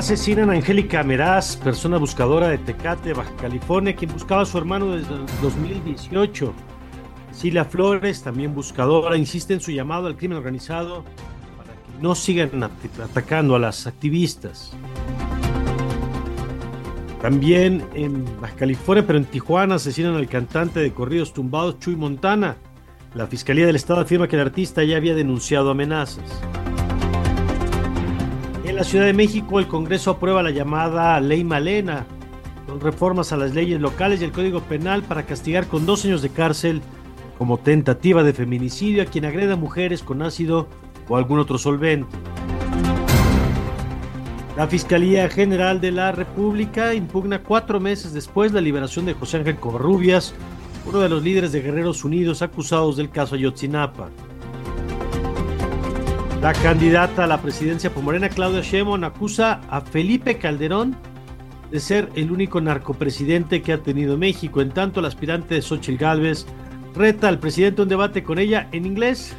Asesinan a Angélica Meraz, persona buscadora de Tecate, Baja California, quien buscaba a su hermano desde el 2018. Cecilia Flores, también buscadora, insiste en su llamado al crimen organizado para que no sigan at- atacando a las activistas. También en Baja California, pero en Tijuana, asesinan al cantante de corridos tumbados Chuy Montana. La Fiscalía del Estado afirma que el artista ya había denunciado amenazas. La Ciudad de México, el Congreso aprueba la llamada Ley Malena, con reformas a las leyes locales y el Código Penal para castigar con dos años de cárcel como tentativa de feminicidio a quien agreda mujeres con ácido o algún otro solvente. La Fiscalía General de la República impugna cuatro meses después la liberación de José Ángel Covarrubias, uno de los líderes de Guerreros Unidos acusados del caso Ayotzinapa. La candidata a la presidencia por Morena, Claudia Sheinbaum, acusa a Felipe Calderón de ser el único narcopresidente que ha tenido México. En tanto, el aspirante Xochitl Gálvez reta al presidente un debate con ella en inglés.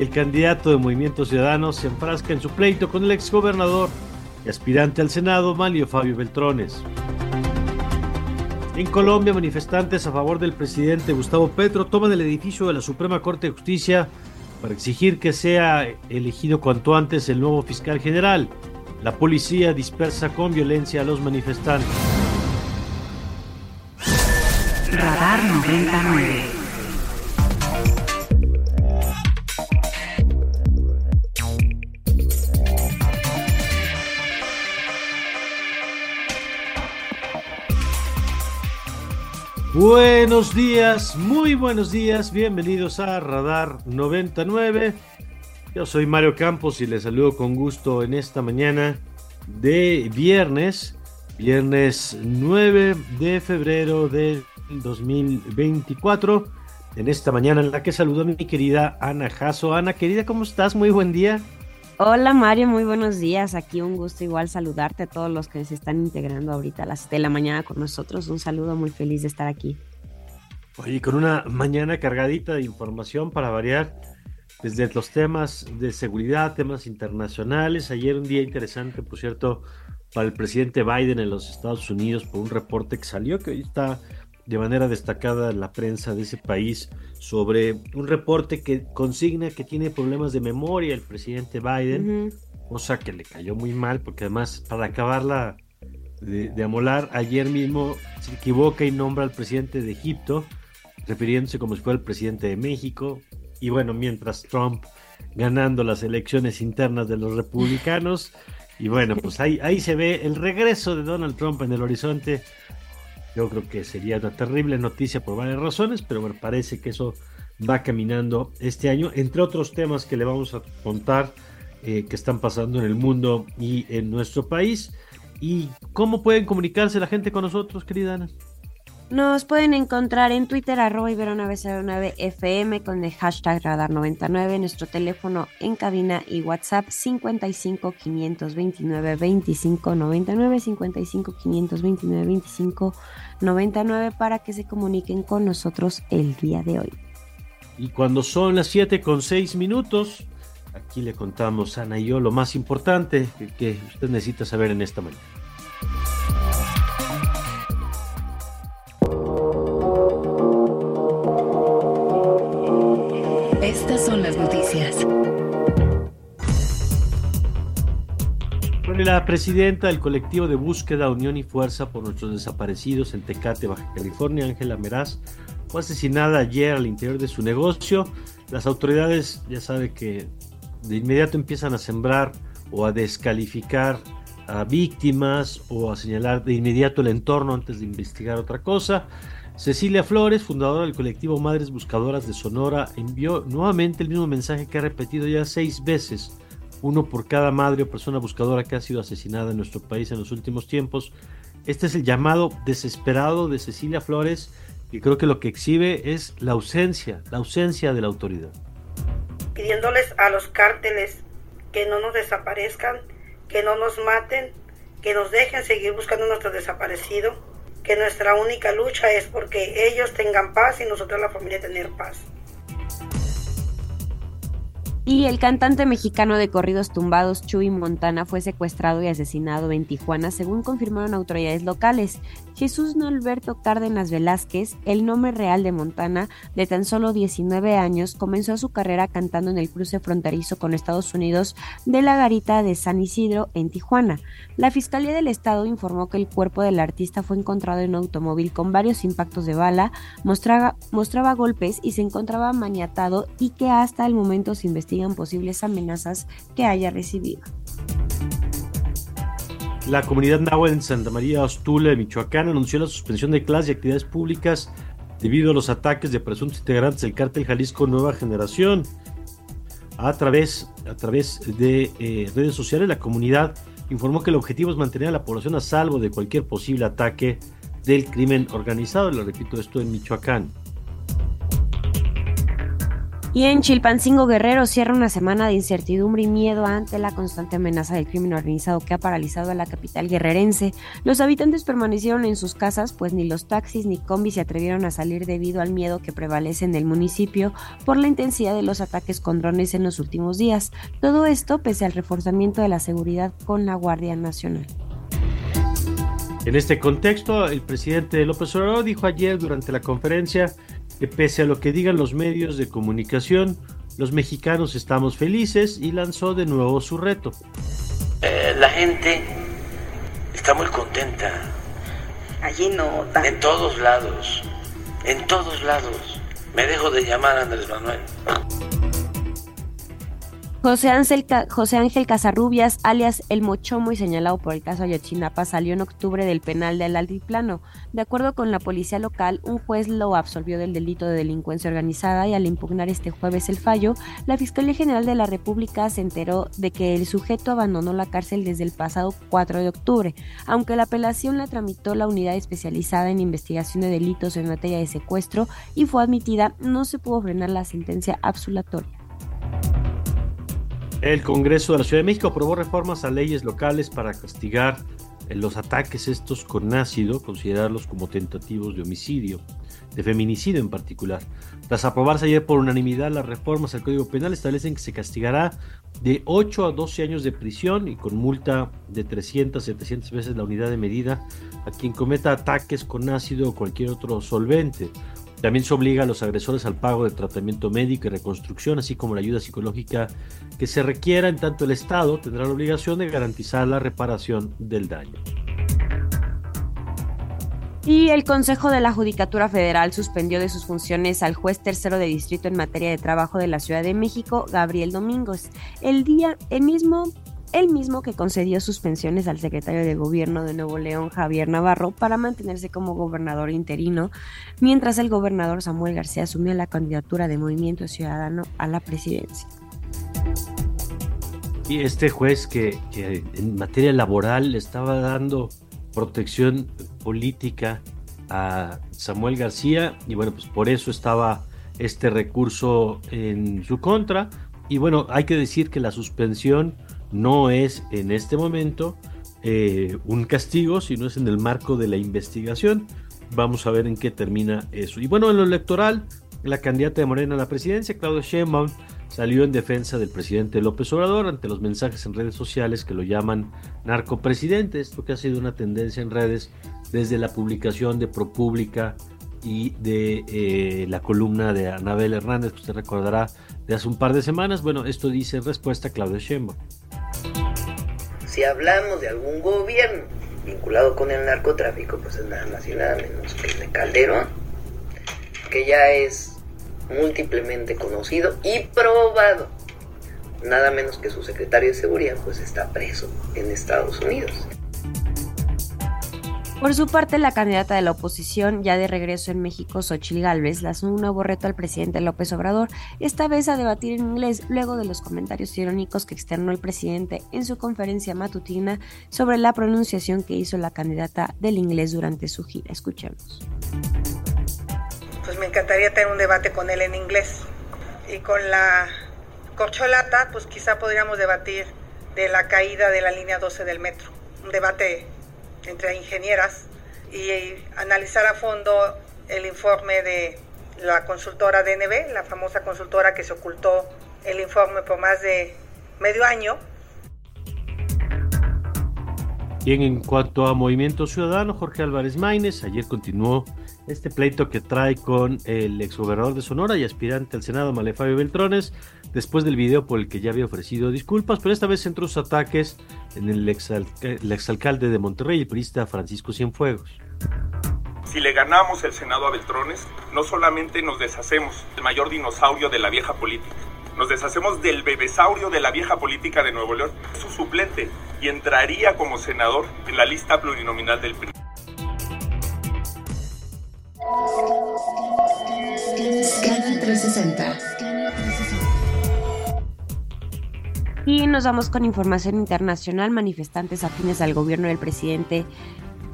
El candidato de Movimiento Ciudadano se enfrasca en su pleito con el exgobernador y aspirante al Senado, Manlio Fabio Beltrones. En Colombia, manifestantes a favor del presidente Gustavo Petro toman el edificio de la Suprema Corte de Justicia para exigir que sea elegido cuanto antes el nuevo fiscal general. La policía dispersa con violencia a los manifestantes. Radar 99. Buenos días, muy buenos días, bienvenidos a Radar 99. Yo soy Mario Campos y les saludo con gusto en esta mañana de viernes, viernes 9 de febrero del 2024. En esta mañana en la que saludo a mi querida Ana Jasso. Ana, querida, ¿cómo estás? Muy buen día. Hola Mario, muy buenos días. Aquí un gusto igual saludarte a todos los que se están integrando ahorita a las 7 de la mañana con nosotros. Un saludo muy feliz de estar aquí. Oye, con una mañana cargadita de información para variar, desde los temas de seguridad, temas internacionales. Ayer un día interesante, por cierto, para el presidente Biden en los Estados Unidos por un reporte que salió, que hoy está de manera destacada la prensa de ese país, sobre un reporte que consigna que tiene problemas de memoria el presidente Biden, cosa que le cayó muy mal, porque además, para acabarla de, de amolar, ayer mismo se equivoca y nombra al presidente de Egipto, refiriéndose como si fuera el presidente de México. Y bueno, mientras Trump ganando las elecciones internas de los republicanos. Y bueno, pues ahí, ahí se ve el regreso de Donald Trump en el horizonte. Yo creo que sería una terrible noticia por varias razones, pero bueno, parece que eso va caminando este año, entre otros temas que le vamos a contar eh, que están pasando en el mundo y en nuestro país. ¿Y cómo pueden comunicarse la gente con nosotros, querida Ana? Nos pueden encontrar en Twitter, arroba ibero909fm con el hashtag radar99, nuestro teléfono en cabina y WhatsApp 55 529 25 99, 55 529 25 99 para que se comuniquen con nosotros el día de hoy. Y cuando son las 7 con 6 minutos, aquí le contamos Ana y yo lo más importante que, que usted necesita saber en esta mañana. La presidenta del colectivo de búsqueda Unión y Fuerza por nuestros desaparecidos en Tecate, Baja California, Ángela Meraz, fue asesinada ayer al interior de su negocio. Las autoridades ya sabe que de inmediato empiezan a sembrar o a descalificar a víctimas o a señalar de inmediato el entorno antes de investigar otra cosa. Cecilia Flores, fundadora del colectivo Madres Buscadoras de Sonora, envió nuevamente el mismo mensaje que ha repetido ya seis veces, uno por cada madre o persona buscadora que ha sido asesinada en nuestro país en los últimos tiempos. Este es el llamado desesperado de Cecilia Flores, y creo que lo que exhibe es la ausencia, la ausencia de la autoridad. Pidiéndoles a los cárteles que no nos desaparezcan, que no nos maten, que nos dejen seguir buscando a nuestro desaparecido, que nuestra única lucha es porque ellos tengan paz y nosotros la familia tener paz. Y el cantante mexicano de corridos tumbados Chuy Montana fue secuestrado y asesinado en Tijuana, según confirmaron autoridades locales. Jesús Norberto Cárdenas Velázquez, el nombre real de Montana, de tan solo 19 años, comenzó su carrera cantando en el cruce fronterizo con Estados Unidos de la garita de San Isidro en Tijuana. La Fiscalía del Estado informó que el cuerpo del artista fue encontrado en un automóvil con varios impactos de bala, mostraba, mostraba golpes y se encontraba maniatado y que hasta el momento se posibles amenazas que haya recibido. La comunidad náhuatl en Santa María Ostula, Michoacán, anunció la suspensión de clases y actividades públicas debido a los ataques de presuntos integrantes del cártel Jalisco Nueva Generación. A través, a través de eh, redes sociales, la comunidad informó que el objetivo es mantener a la población a salvo de cualquier posible ataque del crimen organizado. Le repito, esto en Michoacán. Y en Chilpancingo Guerrero cierra una semana de incertidumbre y miedo ante la constante amenaza del crimen organizado que ha paralizado a la capital guerrerense. Los habitantes permanecieron en sus casas, pues ni los taxis ni combis se atrevieron a salir debido al miedo que prevalece en el municipio por la intensidad de los ataques con drones en los últimos días. Todo esto pese al reforzamiento de la seguridad con la Guardia Nacional. En este contexto, el presidente López Obrador dijo ayer durante la conferencia que pese a lo que digan los medios de comunicación, los mexicanos estamos felices y lanzó de nuevo su reto. Eh, la gente está muy contenta. Allí no. En todos lados, en todos lados. Me dejo de llamar Andrés Manuel. José Ángel, José Ángel Casarrubias, alias El Mochomo y señalado por el caso Ayotzinapa, salió en octubre del penal del Altiplano. De acuerdo con la policía local, un juez lo absolvió del delito de delincuencia organizada y al impugnar este jueves el fallo, la Fiscalía General de la República se enteró de que el sujeto abandonó la cárcel desde el pasado 4 de octubre. Aunque la apelación la tramitó la unidad especializada en investigación de delitos en materia de secuestro y fue admitida, no se pudo frenar la sentencia absolutoria. El Congreso de la Ciudad de México aprobó reformas a leyes locales para castigar los ataques estos con ácido, considerarlos como tentativos de homicidio, de feminicidio en particular. Tras aprobarse ayer por unanimidad las reformas al Código Penal establecen que se castigará de 8 a 12 años de prisión y con multa de 300 a 700 veces la unidad de medida a quien cometa ataques con ácido o cualquier otro solvente. También se obliga a los agresores al pago de tratamiento médico y reconstrucción, así como la ayuda psicológica que se requiera, en tanto el Estado tendrá la obligación de garantizar la reparación del daño. Y el Consejo de la Judicatura Federal suspendió de sus funciones al juez tercero de distrito en materia de trabajo de la Ciudad de México, Gabriel Domingos. El día, el mismo el mismo que concedió suspensiones al secretario de Gobierno de Nuevo León, Javier Navarro, para mantenerse como gobernador interino, mientras el gobernador Samuel García asumió la candidatura de Movimiento Ciudadano a la presidencia. Y este juez que, que en materia laboral le estaba dando protección política a Samuel García y bueno, pues por eso estaba este recurso en su contra. Y bueno, hay que decir que la suspensión no es en este momento eh, un castigo, sino es en el marco de la investigación. Vamos a ver en qué termina eso. Y bueno, en lo electoral, la candidata de Morena a la presidencia, Claudia Sheinbaum, salió en defensa del presidente López Obrador ante los mensajes en redes sociales que lo llaman narcopresidente, esto que ha sido una tendencia en redes desde la publicación de ProPública y de eh, la columna de Anabel Hernández, que usted recordará de hace un par de semanas. Bueno, esto dice respuesta Claudia Sheinbaum Si hablamos de algún gobierno vinculado con el narcotráfico, pues es nada más y nada menos que el de Calderón, que ya es múltiplemente conocido y probado. Nada menos que su secretario de seguridad pues está preso en Estados Unidos. Por su parte, la candidata de la oposición, ya de regreso en México, Xochil Gálvez, lanzó un nuevo reto al presidente López Obrador, esta vez a debatir en inglés, luego de los comentarios irónicos que externó el presidente en su conferencia matutina sobre la pronunciación que hizo la candidata del inglés durante su gira. Escuchemos. Pues me encantaría tener un debate con él en inglés. Y con la corcholata, pues quizá podríamos debatir de la caída de la línea 12 del metro. Un debate entre ingenieras y analizar a fondo el informe de la consultora DNB, la famosa consultora que se ocultó el informe por más de medio año. Bien, en cuanto a Movimiento Ciudadano, Jorge Álvarez Maínez, ayer continuó este pleito que trae con el exgobernador de Sonora y aspirante al Senado, Malefabio Beltrones, después del video por el que ya había ofrecido disculpas, pero esta vez centró sus ataques en el, exalcalde de Monterrey, el periodista Francisco Cienfuegos. Si le ganamos el Senado a Beltrones, no solamente nos deshacemos del mayor dinosaurio de la vieja política, nos deshacemos del bebesaurio de la vieja política de Nuevo León, su suplente, y entraría como senador en la lista plurinominal del PRI. Canal 360. Y nos vamos con información internacional. Manifestantes afines al gobierno del presidente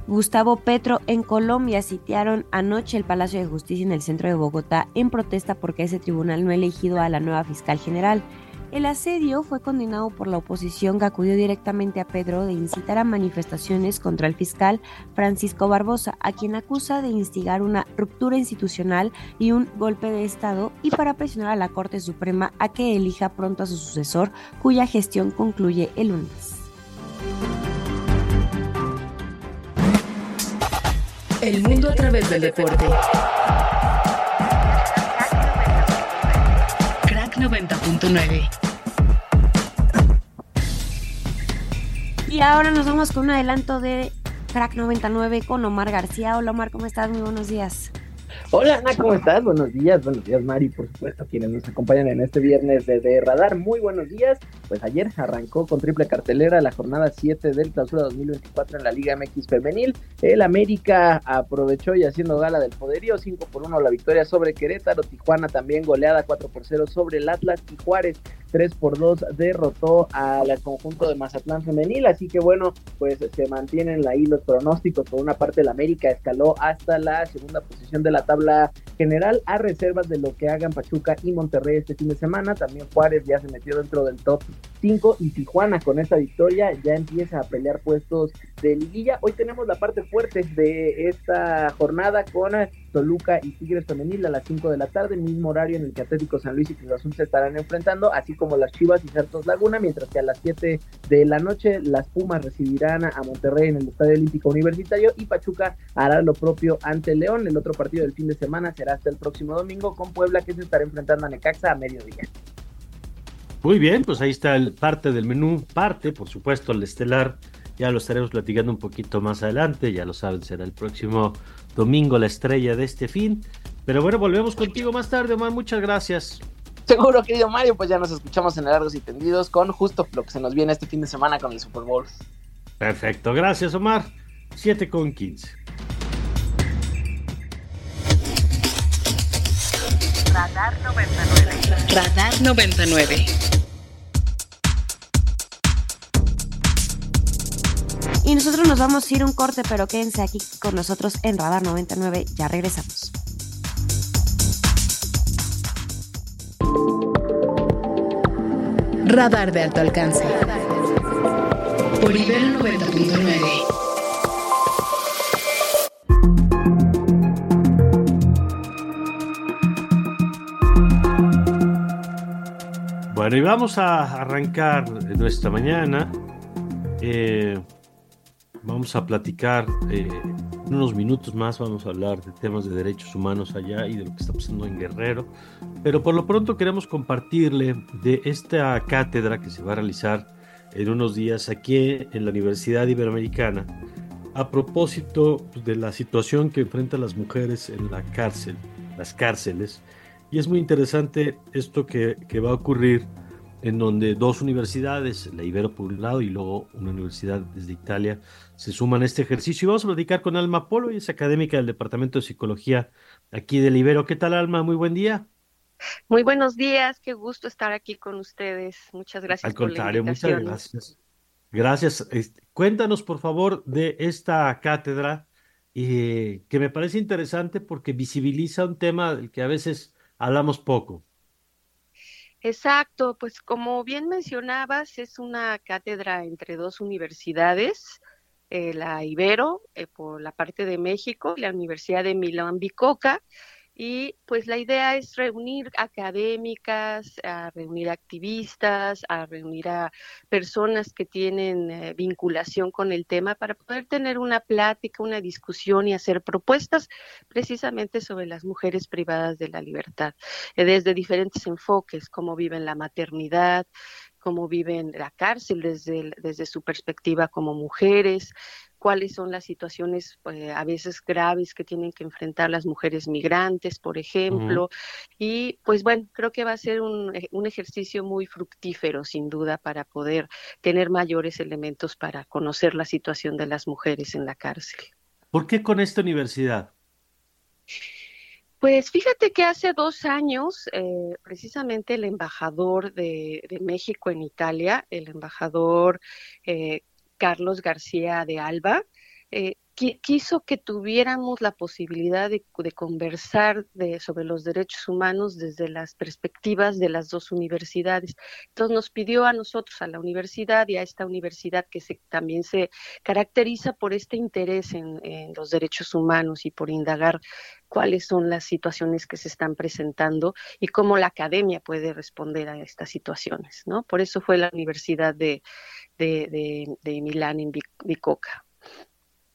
Gustavo Petro en Colombia sitiaron anoche el Palacio de Justicia en el centro de Bogotá en protesta porque ese tribunal no ha elegido a la nueva fiscal general. El asedio fue condenado por la oposición que acudió directamente a Pedro de incitar a manifestaciones contra el fiscal Francisco Barbosa, a quien acusa de instigar una ruptura institucional y un golpe de Estado y para presionar a la Corte Suprema a que elija pronto a su sucesor, cuya gestión concluye el lunes. El mundo a través del deporte. 90.9. Y ahora nos vamos con un adelanto de Crack 99 con Omar García. Hola Omar, ¿cómo estás? Muy buenos días. Hola Ana, ¿cómo estás? Buenos días, buenos días Mari, por supuesto, quienes nos acompañan en este viernes de Radar. Muy buenos días. Pues ayer arrancó con triple cartelera la jornada 7 del clausura 2024 en la Liga MX Femenil. El América aprovechó y haciendo gala del poderío, 5 por 1 la victoria sobre Querétaro. Tijuana también goleada 4 por 0 sobre el Atlas y Juárez 3 por 2 derrotó al conjunto de Mazatlán Femenil. Así que bueno, pues se mantienen ahí los pronósticos. Por una parte, el América escaló hasta la segunda posición de la tabla general a reservas de lo que hagan Pachuca y Monterrey este fin de semana. También Juárez ya se metió dentro del top 5 y Tijuana con esta victoria ya empieza a pelear puestos de liguilla. Hoy tenemos la parte fuerte de esta jornada con Toluca y Tigres Femenil a las 5 de la tarde, mismo horario en el que Atlético San Luis y Cruz Azul se estarán enfrentando, así como las Chivas y Santos Laguna, mientras que a las 7 de la noche las Pumas recibirán a Monterrey en el Estadio Olímpico Universitario y Pachuca hará lo propio ante León. El otro partido del fin de semana será hasta el próximo domingo con Puebla que se estará enfrentando a Necaxa a mediodía. Muy bien, pues ahí está el parte del menú, parte, por supuesto, el estelar. Ya lo estaremos platicando un poquito más adelante, ya lo saben, será el próximo domingo la estrella de este fin. Pero bueno, volvemos contigo más tarde, Omar, muchas gracias. Seguro, querido Mario, pues ya nos escuchamos en Largos y Tendidos con justo lo que se nos viene este fin de semana con el Super Bowl. Perfecto, gracias Omar. 7 con 15. Radar 99. Radar 99. Y nosotros nos vamos a ir un corte, pero quédense aquí con nosotros en Radar 99. Ya regresamos. Radar de alto alcance. Por Ibero 90.9. Bueno, y vamos a arrancar nuestra mañana. Eh, vamos a platicar eh, en unos minutos más, vamos a hablar de temas de derechos humanos allá y de lo que está pasando en Guerrero. Pero por lo pronto queremos compartirle de esta cátedra que se va a realizar en unos días aquí en la Universidad Iberoamericana a propósito de la situación que enfrentan las mujeres en la cárcel, las cárceles. Y es muy interesante esto que, que va a ocurrir en donde dos universidades, la Ibero por un lado y luego una universidad desde Italia, se suman a este ejercicio. Y vamos a platicar con Alma Polo, y es académica del Departamento de Psicología aquí del Ibero. ¿Qué tal, Alma? Muy buen día. Muy buenos días, qué gusto estar aquí con ustedes. Muchas gracias. Al contrario, muchas gracias. Gracias. Cuéntanos, por favor, de esta cátedra, eh, que me parece interesante porque visibiliza un tema del que a veces hablamos poco. Exacto, pues como bien mencionabas, es una cátedra entre dos universidades, eh, la Ibero eh, por la parte de México y la Universidad de Milán Bicoca y pues la idea es reunir académicas, a reunir activistas, a reunir a personas que tienen eh, vinculación con el tema para poder tener una plática, una discusión y hacer propuestas precisamente sobre las mujeres privadas de la libertad, eh, desde diferentes enfoques, cómo viven la maternidad, cómo viven la cárcel desde, desde su perspectiva como mujeres, cuáles son las situaciones eh, a veces graves que tienen que enfrentar las mujeres migrantes, por ejemplo. Y pues bueno, creo que va a ser un, eh, un, ejercicio muy fructífero, sin duda, para poder tener mayores elementos para conocer la situación de las mujeres en la cárcel. ¿Por qué con esta universidad? Pues fíjate que hace dos años, eh, precisamente el embajador de, de, México en Italia, el embajador eh, Carlos García de Alba, eh, quiso que tuviéramos la posibilidad de, conversar de, sobre los derechos humanos desde las perspectivas de las dos universidades. Entonces nos pidió a nosotros, a la universidad y a esta universidad que se, también se caracteriza por este interés en, los derechos humanos y por indagar cuáles son las situaciones que se están presentando y cómo la academia puede responder a estas situaciones, ¿no? Por eso fue la Universidad de, Milán en Bicoca.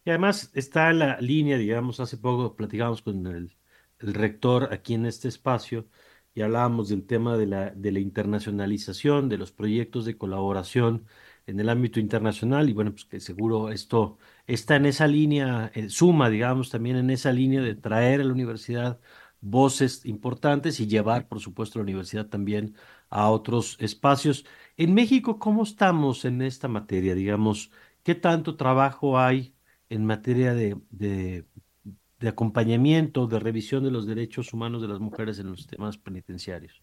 Y además está la línea, digamos, hace poco platicamos con el, rector aquí en este espacio y hablábamos del tema de la, de la internacionalización, de los proyectos de colaboración en el ámbito internacional y bueno, pues que seguro esto está en esa línea, eh, suma, digamos, también en esa línea de traer a la universidad voces importantes y llevar, por supuesto, la universidad también a otros espacios. En México, ¿cómo estamos en esta materia? Digamos, ¿qué tanto trabajo hay en materia de, de, de acompañamiento, de revisión de los derechos humanos de las mujeres en los temas penitenciarios?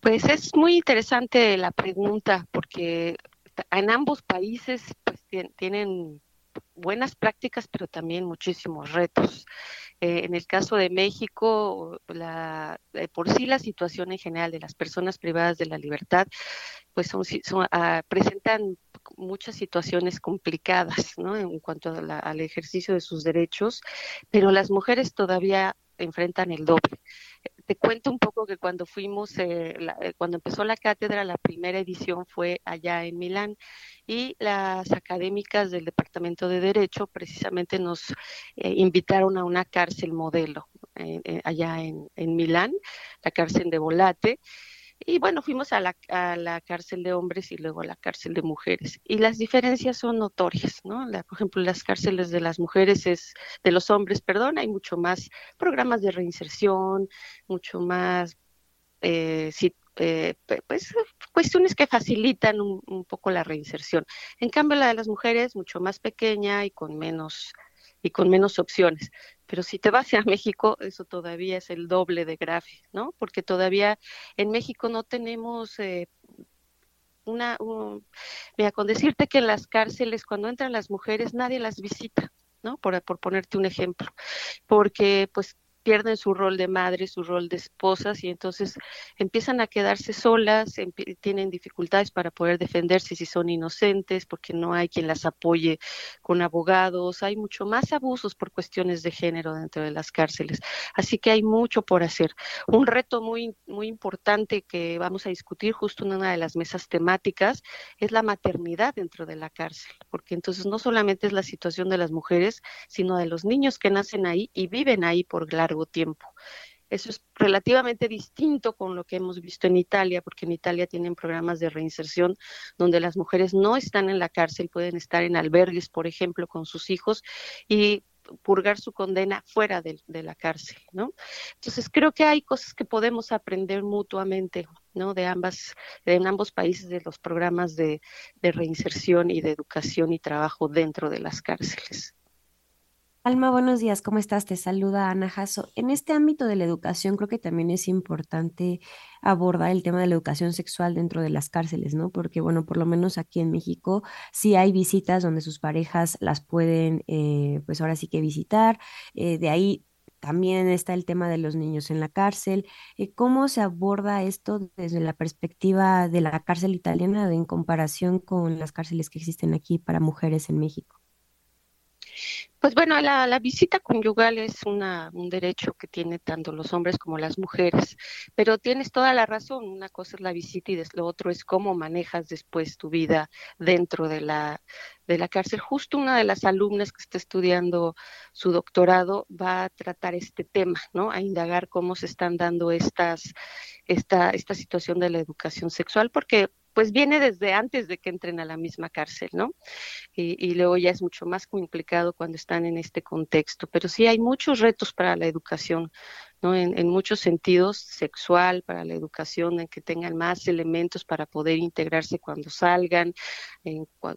Pues es muy interesante la pregunta porque en ambos países pues tienen buenas prácticas, pero también muchísimos retos. Eh, en el caso de México, la, por sí la situación en general de las personas privadas de la libertad, pues son, ah, presentan muchas situaciones complicadas. En cuanto al ejercicio de sus derechos, pero las mujeres todavía enfrentan el doble. Te cuento un poco que cuando fuimos, eh, eh, cuando empezó la cátedra, la primera edición fue allá en Milán y las académicas del Departamento de Derecho precisamente nos eh, invitaron a una cárcel modelo allá en, en Milán, la cárcel de Volate. Y bueno, fuimos a la, a la, cárcel de hombres y luego a la cárcel de mujeres. Y las diferencias son notorias, ¿no? Por ejemplo, las cárceles de las mujeres es, de los hombres, perdón, hay mucho más programas de reinserción, mucho más, eh, eh, pues cuestiones que facilitan un, un poco la reinserción. En cambio, la de las mujeres, mucho más pequeña y con menos y con menos opciones. Pero si te vas a México, eso todavía es el doble de grave, ¿no? Porque todavía en México no tenemos eh, una, mira, con decirte que en las cárceles cuando entran las mujeres nadie las visita, ¿no? Por, por ponerte un ejemplo, porque pues pierden su rol de madre, su rol de esposas y entonces empiezan a quedarse solas, tienen dificultades para poder defenderse si son inocentes porque no hay quien las apoye con abogados, hay mucho más abusos por cuestiones de género dentro de las cárceles, así que hay mucho por hacer. Un reto muy muy importante que vamos a discutir justo en una de las mesas temáticas es la maternidad dentro de la cárcel, porque entonces no solamente es la situación de las mujeres, sino de los niños que nacen ahí y viven ahí por largo tiempo. Eso es relativamente distinto con lo que hemos visto en Italia, porque en Italia tienen programas de reinserción donde las mujeres no están en la cárcel, pueden estar en albergues, por ejemplo, con sus hijos y purgar su condena fuera de, la cárcel. Entonces creo que hay cosas que podemos aprender mutuamente, ¿no? De ambas, de en ambos países de los programas de reinserción y de educación y trabajo dentro de las cárceles. Alma, buenos días, ¿cómo estás? Te saluda Ana Jasso. En este ámbito de la educación creo que también es importante abordar el tema de la educación sexual dentro de las cárceles, ¿no? Porque, bueno, por lo menos aquí en México sí hay visitas donde sus parejas las pueden, eh, pues ahora sí que visitar. Eh, de ahí también está el tema de los niños en la cárcel. Eh, ¿Cómo se aborda esto desde la perspectiva de la cárcel italiana en comparación con las cárceles que existen aquí para mujeres en México? Pues bueno, la, visita conyugal es una, un derecho que tienen tanto los hombres como las mujeres, pero tienes toda la razón. Una cosa es la visita y lo otro es cómo manejas después tu vida dentro de la, de la cárcel. Justo una de las alumnas que está estudiando su doctorado va a tratar este tema, ¿no? A indagar cómo se están dando estas, esta, esta situación de la educación sexual, porque pues viene desde antes de que entren a la misma cárcel, ¿no? Y, luego ya es mucho más complicado cuando están en este contexto. Pero sí hay muchos retos para la educación, ¿no? En, muchos sentidos, sexual, para la educación, en que tengan más elementos para poder integrarse cuando salgan,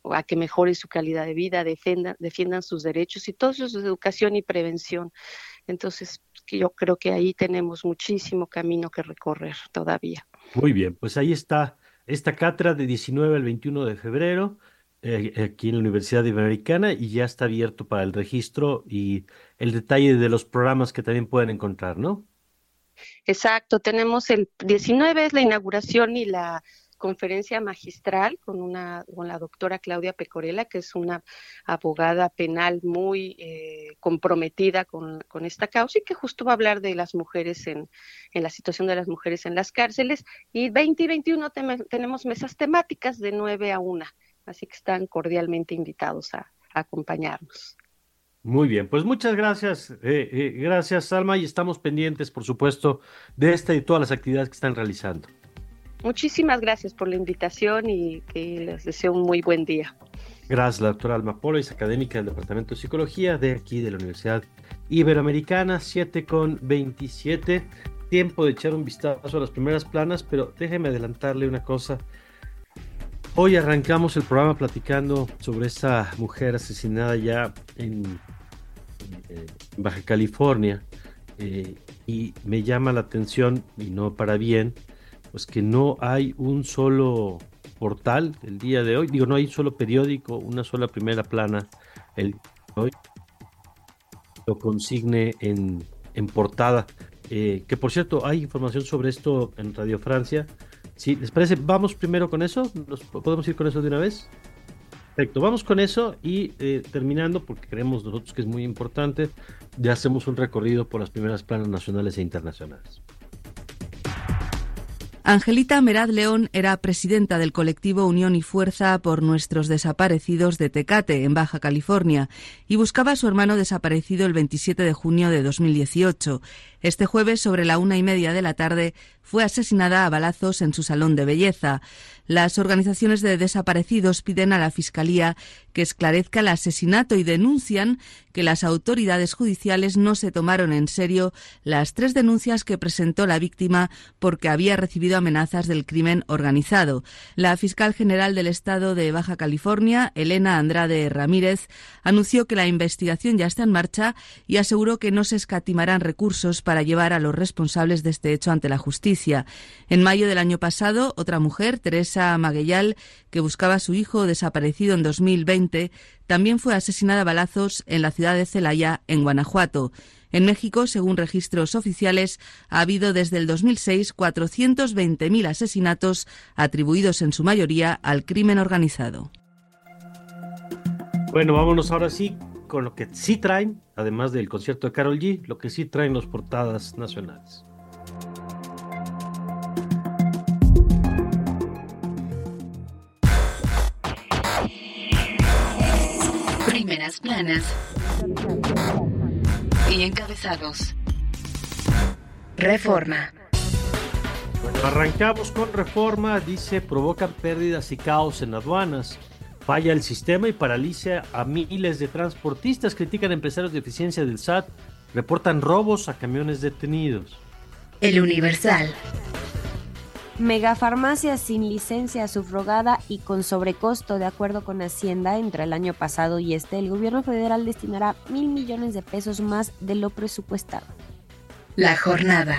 a que mejoren su calidad de vida, defendan, defiendan sus derechos y todo eso es educación y prevención. Entonces, yo creo que ahí tenemos muchísimo camino que recorrer todavía. Muy bien, pues ahí está esta cátedra de 19 al 21 de febrero eh, aquí en la Universidad Iberoamericana y ya está abierto para el registro y el detalle de los programas que también pueden encontrar, ¿no? Exacto, tenemos el 19 es la inauguración y la conferencia magistral con una con la doctora Claudia Pecorella, que es una abogada penal muy eh, comprometida con, esta causa y que justo va a hablar de las mujeres en, en la situación de las mujeres en las cárceles. Y 20 y 21 tenemos mesas temáticas de 9 a 1, así que están cordialmente invitados a, acompañarnos. Muy bien, pues muchas gracias, eh, eh, gracias Salma y estamos pendientes, por supuesto, de esta y todas las actividades que están realizando. Muchísimas gracias por la invitación y que les deseo un muy buen día. Gracias, la doctora Alma Polo, es académica del Departamento de Psicología de aquí de la Universidad Iberoamericana, 7 con 27. Tiempo de echar un vistazo a las primeras planas, pero déjeme adelantarle una cosa. Hoy arrancamos el programa platicando sobre esa mujer asesinada ya en, Baja California eh, y me llama la atención, y no para bien, pues que no hay un solo portal el día de hoy, digo, no hay un solo periódico, una sola primera plana el día de hoy lo consigne en, en portada. Eh, que por cierto, hay información sobre esto en Radio Francia. Si les parece, vamos primero con eso. ¿Nos podemos ir con eso de una vez? Perfecto, vamos con eso y eh, terminando, porque creemos nosotros que es muy importante, ya hacemos un recorrido por las primeras planas nacionales e internacionales. Angelita Merad León era presidenta del colectivo Unión y Fuerza por nuestros desaparecidos de Tecate, en Baja California, y buscaba a su hermano desaparecido el 27 de junio de 2018. Este jueves, sobre la una y media de la tarde, fue asesinada a balazos en su salón de belleza. Las organizaciones de desaparecidos piden a la Fiscalía que esclarezca el asesinato y denuncian que las autoridades judiciales no se tomaron en serio las tres denuncias que presentó la víctima porque había recibido amenazas del crimen organizado. La fiscal general del Estado de Baja California, Elena Andrade Ramírez, anunció que la investigación ya está en marcha y aseguró que no se escatimarán recursos para llevar a los responsables de este hecho ante la justicia. En mayo del año pasado, otra mujer, Teresa Maguellal, que buscaba a su hijo desaparecido en 2020, también fue asesinada a balazos en la ciudad de Celaya, en Guanajuato. En México, según registros oficiales, ha habido desde el 2006 420.000 asesinatos atribuidos en su mayoría al crimen organizado. Bueno, vámonos ahora sí con lo que sí traen, además del concierto de Carol G, lo que sí traen las portadas nacionales. Primeras planas y encabezados. Reforma. arrancamos con reforma, dice, provocan pérdidas y caos en aduanas. Falla el sistema y paraliza a miles de transportistas, critican empresarios de eficiencia del SAT, reportan robos a camiones detenidos. El Universal. Megafarmacia sin licencia subrogada y con sobrecosto, de acuerdo con Hacienda, entre el año pasado y este, el gobierno federal destinará mil millones de pesos más de lo presupuestado. La jornada.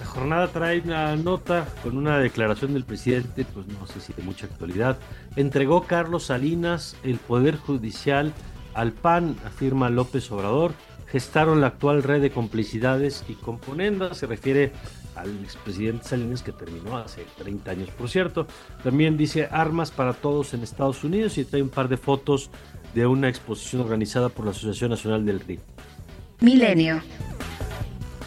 La jornada trae una nota con una declaración del presidente, pues no sé si de mucha actualidad. Entregó Carlos Salinas el Poder Judicial al PAN, afirma López Obrador. Gestaron la actual red de complicidades y componendas. Se refiere al expresidente Salinas que terminó hace 30 años, por cierto. También dice armas para todos en Estados Unidos y trae un par de fotos de una exposición organizada por la Asociación Nacional del RI. Milenio.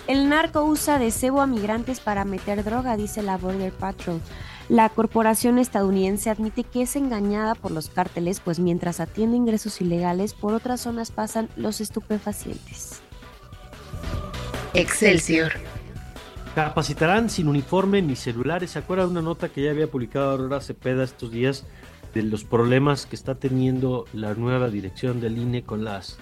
El narco usa de cebo a migrantes para meter droga, dice la Border Patrol. La corporación estadounidense admite que es engañada por los cárteles, pues mientras atiende ingresos ilegales, por otras zonas pasan los estupefacientes. Excelsior. Capacitarán sin uniforme ni celulares. ¿Se acuerdan de una nota que ya había publicado Aurora Cepeda estos días de los problemas que está teniendo la nueva dirección del INE con las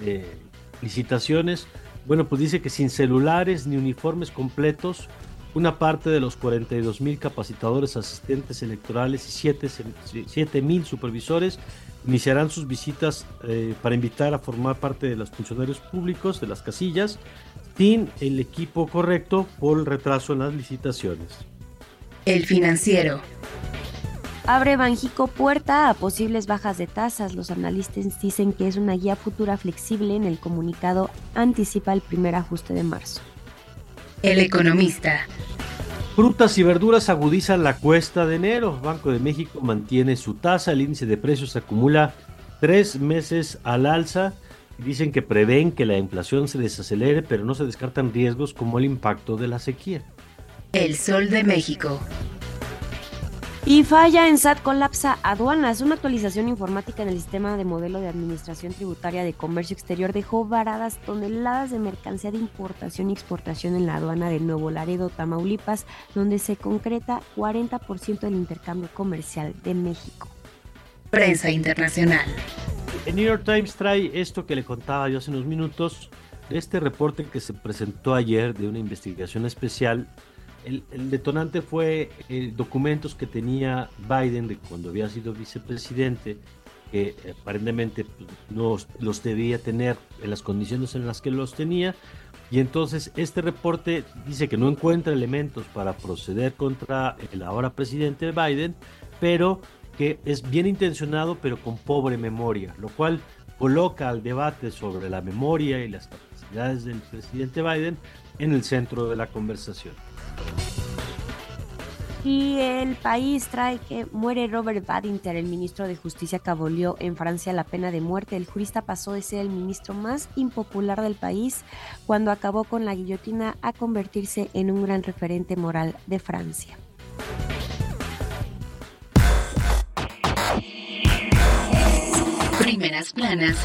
eh, licitaciones? Bueno, pues dice que sin celulares ni uniformes completos, una parte de los 42 mil capacitadores asistentes electorales y 7 mil supervisores iniciarán sus visitas eh, para invitar a formar parte de los funcionarios públicos de las casillas sin el equipo correcto por el retraso en las licitaciones. El financiero. Abre Banjico puerta a posibles bajas de tasas. Los analistas dicen que es una guía futura flexible. En el comunicado anticipa el primer ajuste de marzo. El economista. Frutas y verduras agudizan la cuesta de enero. Banco de México mantiene su tasa. El índice de precios acumula tres meses al alza Dicen que prevén que la inflación se desacelere, pero no se descartan riesgos como el impacto de la sequía. El Sol de México. Y falla en SAT colapsa aduanas. Una actualización informática en el sistema de modelo de administración tributaria de comercio exterior dejó varadas toneladas de mercancía de importación y exportación en la aduana de Nuevo Laredo, Tamaulipas, donde se concreta 40% del intercambio comercial de México. Prensa internacional. El New York Times trae esto que le contaba yo hace unos minutos, este reporte que se presentó ayer de una investigación especial. El, detonante fue eh, documentos que tenía Biden de cuando había sido vicepresidente, que aparentemente pues, no los debía tener en las condiciones en las que los tenía. Y entonces este reporte dice que no encuentra elementos para proceder contra el ahora presidente Biden, pero que es bien intencionado pero con pobre memoria, lo cual coloca al debate sobre la memoria y las capacidades del presidente Biden en el centro de la conversación. Y el país trae que muere Robert Badinter, el ministro de Justicia que abolió en Francia la pena de muerte. El jurista pasó de ser el ministro más impopular del país cuando acabó con la guillotina a convertirse en un gran referente moral de Francia. Primeras planas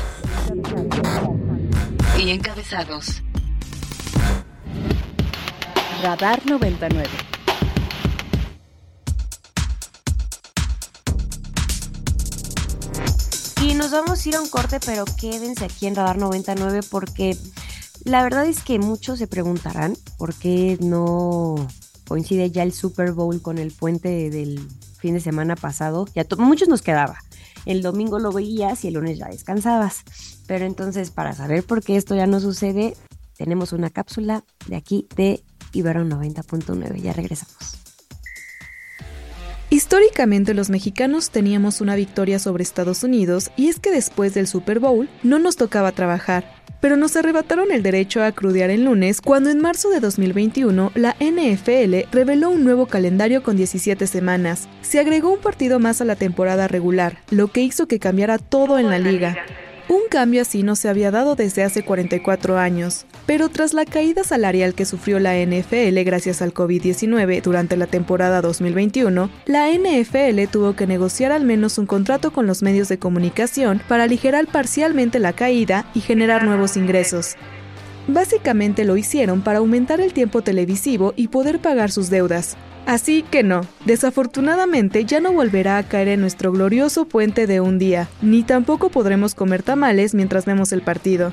y encabezados. Radar 99. Y nos vamos a ir a un corte, pero quédense aquí en Radar 99 porque la verdad es que muchos se preguntarán por qué no coincide ya el Super Bowl con el puente del fin de semana pasado. Ya muchos nos quedaba el domingo lo veías y el lunes ya descansabas. Pero entonces, para saber por qué esto ya no sucede, tenemos una cápsula de aquí de Ibero 90.9. Ya regresamos. Históricamente los mexicanos teníamos una victoria sobre Estados Unidos y es que después del Super Bowl no nos tocaba trabajar, pero nos arrebataron el derecho a crudear el lunes cuando en marzo de 2021 la NFL reveló un nuevo calendario con 17 semanas. Se agregó un partido más a la temporada regular, lo que hizo que cambiara todo en la liga. Un cambio así no se había dado desde hace 44 años, pero tras la caída salarial que sufrió la NFL gracias al COVID-19 durante la temporada 2021, la NFL tuvo que negociar al menos un contrato con los medios de comunicación para aligerar parcialmente la caída y generar nuevos ingresos. Básicamente lo hicieron para aumentar el tiempo televisivo y poder pagar sus deudas. Así que no, desafortunadamente ya no volverá a caer en nuestro glorioso puente de un día, ni tampoco podremos comer tamales mientras vemos el partido.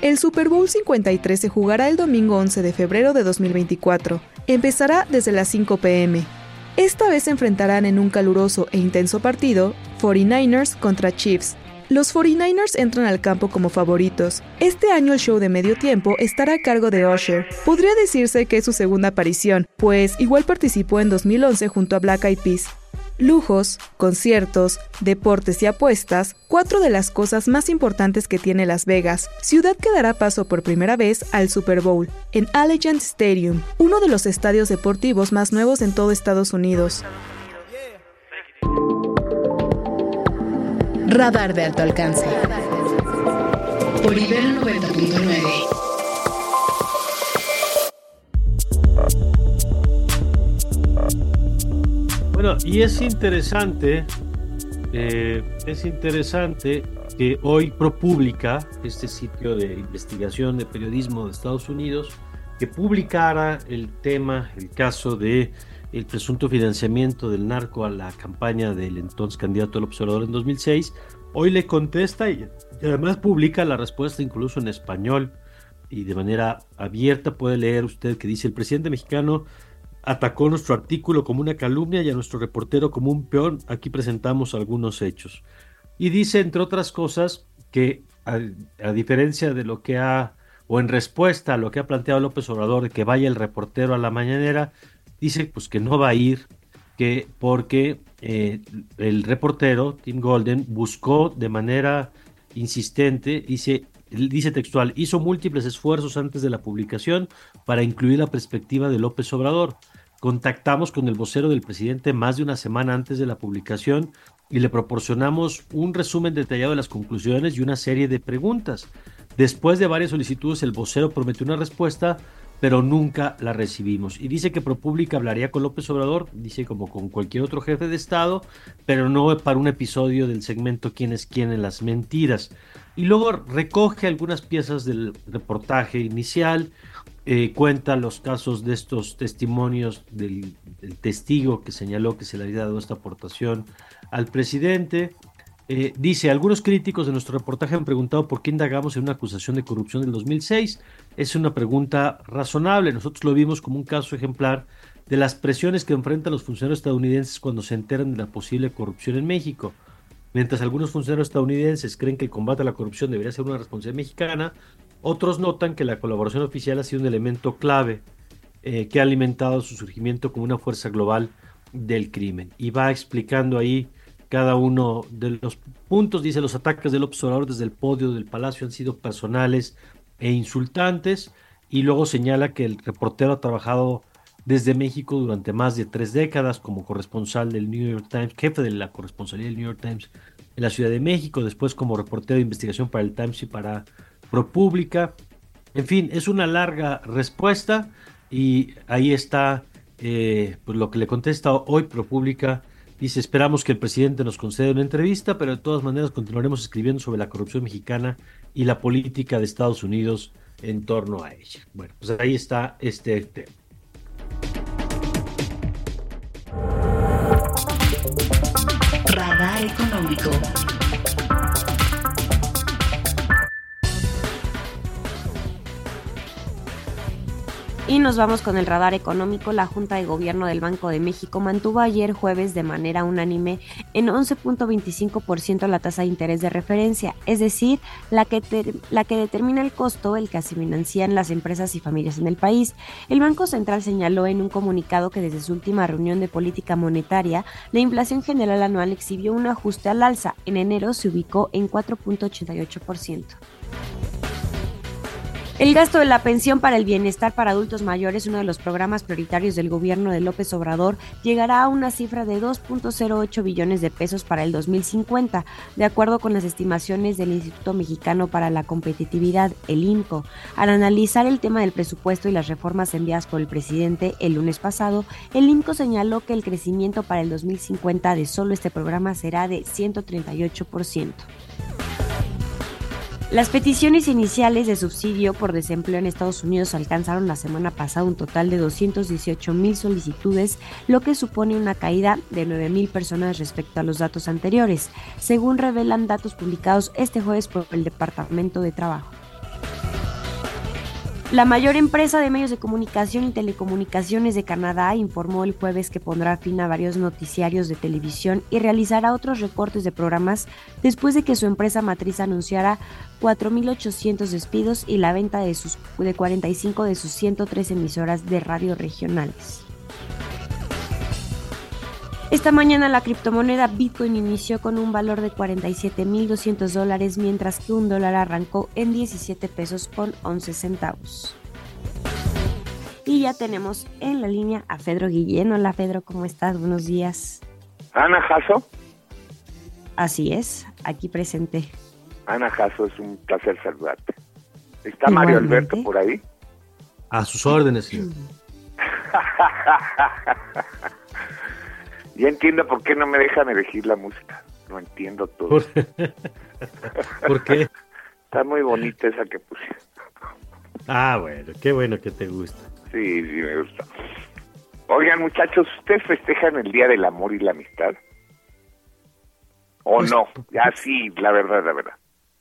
El Super Bowl 53 se jugará el domingo 11 de febrero de 2024. Empezará desde las 5 pm. Esta vez se enfrentarán en un caluroso e intenso partido 49ers contra Chiefs, los 49ers entran al campo como favoritos. Este año el show de medio tiempo estará a cargo de Usher. Podría decirse que es su segunda aparición, pues igual participó en 2011 junto a Black Eyed Peas. Lujos, conciertos, deportes y apuestas, cuatro de las cosas más importantes que tiene Las Vegas, ciudad que dará paso por primera vez al Super Bowl, en Allegiant Stadium, uno de los estadios deportivos más nuevos en todo Estados Unidos. Radar de alto alcance. Por Ibero 90.9. Bueno, y es interesante, eh, es interesante que hoy ProPublica, este sitio de investigación de periodismo de Estados Unidos, que publicara el tema, el caso de el presunto financiamiento del narco a la campaña del entonces candidato al observador en 2006, hoy le contesta y, además publica la respuesta incluso en español y de manera abierta puede leer usted que dice el presidente mexicano atacó nuestro artículo como una calumnia y a nuestro reportero como un peón. Aquí presentamos algunos hechos. Y dice, entre otras cosas, que a, diferencia de lo que ha, o en respuesta a lo que ha planteado López Obrador de que vaya el reportero a la mañanera, dice pues que no va a ir, que porque eh, el reportero Tim Golden buscó de manera insistente, dice, dice textual, hizo múltiples esfuerzos antes de la publicación para incluir la perspectiva de López Obrador. Contactamos con el vocero del presidente más de una semana antes de la publicación y le proporcionamos un resumen detallado de las conclusiones y una serie de preguntas. Después de varias solicitudes, el vocero prometió una respuesta, pero nunca la recibimos. Y dice que ProPublica hablaría con López Obrador, dice como con cualquier otro jefe de Estado, pero no para un episodio del segmento ¿Quién es quién en las mentiras? Y luego recoge algunas piezas del reportaje inicial, eh, cuenta los casos de estos testimonios del, del, testigo que señaló que se le había dado esta aportación al presidente, eh, dice, algunos críticos de nuestro reportaje han preguntado por qué indagamos en una acusación de corrupción del 2006. Es una pregunta razonable. Nosotros lo vimos como un caso ejemplar de las presiones que enfrentan los funcionarios estadounidenses cuando se enteran de la posible corrupción en México. Mientras algunos funcionarios estadounidenses creen que el combate a la corrupción debería ser una responsabilidad mexicana, otros notan que la colaboración oficial ha sido un elemento clave eh, que ha alimentado su surgimiento como una fuerza global del crimen. Y va explicando ahí cada uno de los puntos. Dice, los ataques del observador desde el podio del palacio han sido personales e insultantes. Y luego señala que el reportero ha trabajado desde México durante más de tres décadas como corresponsal del New York Times, jefe de la corresponsalía del New York Times en la Ciudad de México, después como reportero de investigación para el Times y para ProPublica. En fin, es una larga respuesta y ahí está eh, pues lo que le contesta hoy ProPublica Dice, esperamos que el presidente nos conceda una entrevista, pero de todas maneras continuaremos escribiendo sobre la corrupción mexicana y la política de Estados Unidos en torno a ella. Bueno, pues ahí está este tema. Radar económico. Y nos vamos con el radar económico. La Junta de Gobierno del Banco de México mantuvo ayer jueves de manera unánime en 11.25% la tasa de interés de referencia, es decir, la que, la que determina el costo el que se financian las empresas y familias en el país. El Banco Central señaló en un comunicado que desde su última reunión de política monetaria, la inflación general anual exhibió un ajuste al alza. En enero se ubicó en 4.88%. El gasto de la pensión para el bienestar para adultos mayores, uno de los programas prioritarios del gobierno de López Obrador, llegará a una cifra de 2.08 billones de pesos para el 2050, de acuerdo con las estimaciones del Instituto Mexicano para la Competitividad, el INCO. Al analizar el tema del presupuesto y las reformas enviadas por el presidente el lunes pasado, el INCO señaló que el crecimiento para el 2050 de solo este programa será de 138%. Las peticiones iniciales de subsidio por desempleo en Estados Unidos alcanzaron la semana pasada un total de 218 mil solicitudes, lo que supone una caída de 9 mil personas respecto a los datos anteriores, según revelan datos publicados este jueves por el Departamento de Trabajo. La mayor empresa de medios de comunicación y telecomunicaciones de Canadá informó el jueves que pondrá fin a varios noticiarios de televisión y realizará otros recortes de programas después de que su empresa matriz anunciara 4.800 despidos y la venta de, sus, de 45 de sus 103 emisoras de radio regionales. Esta mañana la criptomoneda Bitcoin inició con un valor de 47.200 dólares, mientras que un dólar arrancó en 17 pesos con 11 centavos. Y ya tenemos en la línea a Pedro Guillén. Hola Pedro, ¿cómo estás? Buenos días. Ana Jasso. Así es, aquí presente. Ana Jasso, es un placer saludarte. ¿Está Mario Alberto por ahí? A sus órdenes, señor. Ya entiendo por qué no me dejan elegir la música. No entiendo todo. ¿Por, qué? Está muy bonita esa que puse. Ah, bueno, qué bueno que te gusta. Sí, sí, me gusta. Oigan, muchachos, ¿ustedes festejan el Día del Amor y la Amistad? ¿O Pues, no? Ya sí, la verdad, la verdad.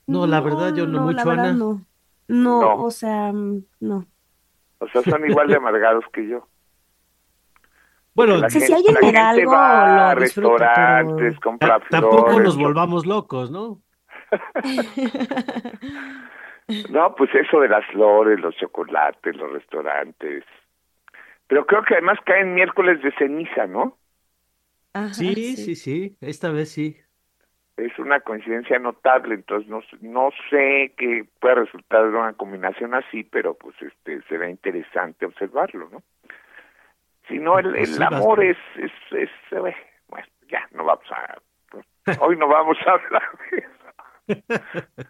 No, la verdad yo no, mucho, la verdad Ana. no. no. No. o sea, mm, no. O sea, son igual de amargados que yo. Bueno, La si gente- alguien la me da algo, va a lo restaurantes, pero- compra tampoco flores. nos volvamos locos, ¿no? No, pues eso de las flores, los chocolates, los restaurantes. Pero creo que además caen miércoles de ceniza, ¿no? Ajá, Sí, sí, sí, esta vez sí. Es una coincidencia notable, entonces no, no sé qué puede resultar de una combinación así, pero pues este será interesante observarlo, ¿no? Si no, el, Pues el sí, amor es, es, es, bueno, ya, no vamos a, hoy no vamos a hablar de eso.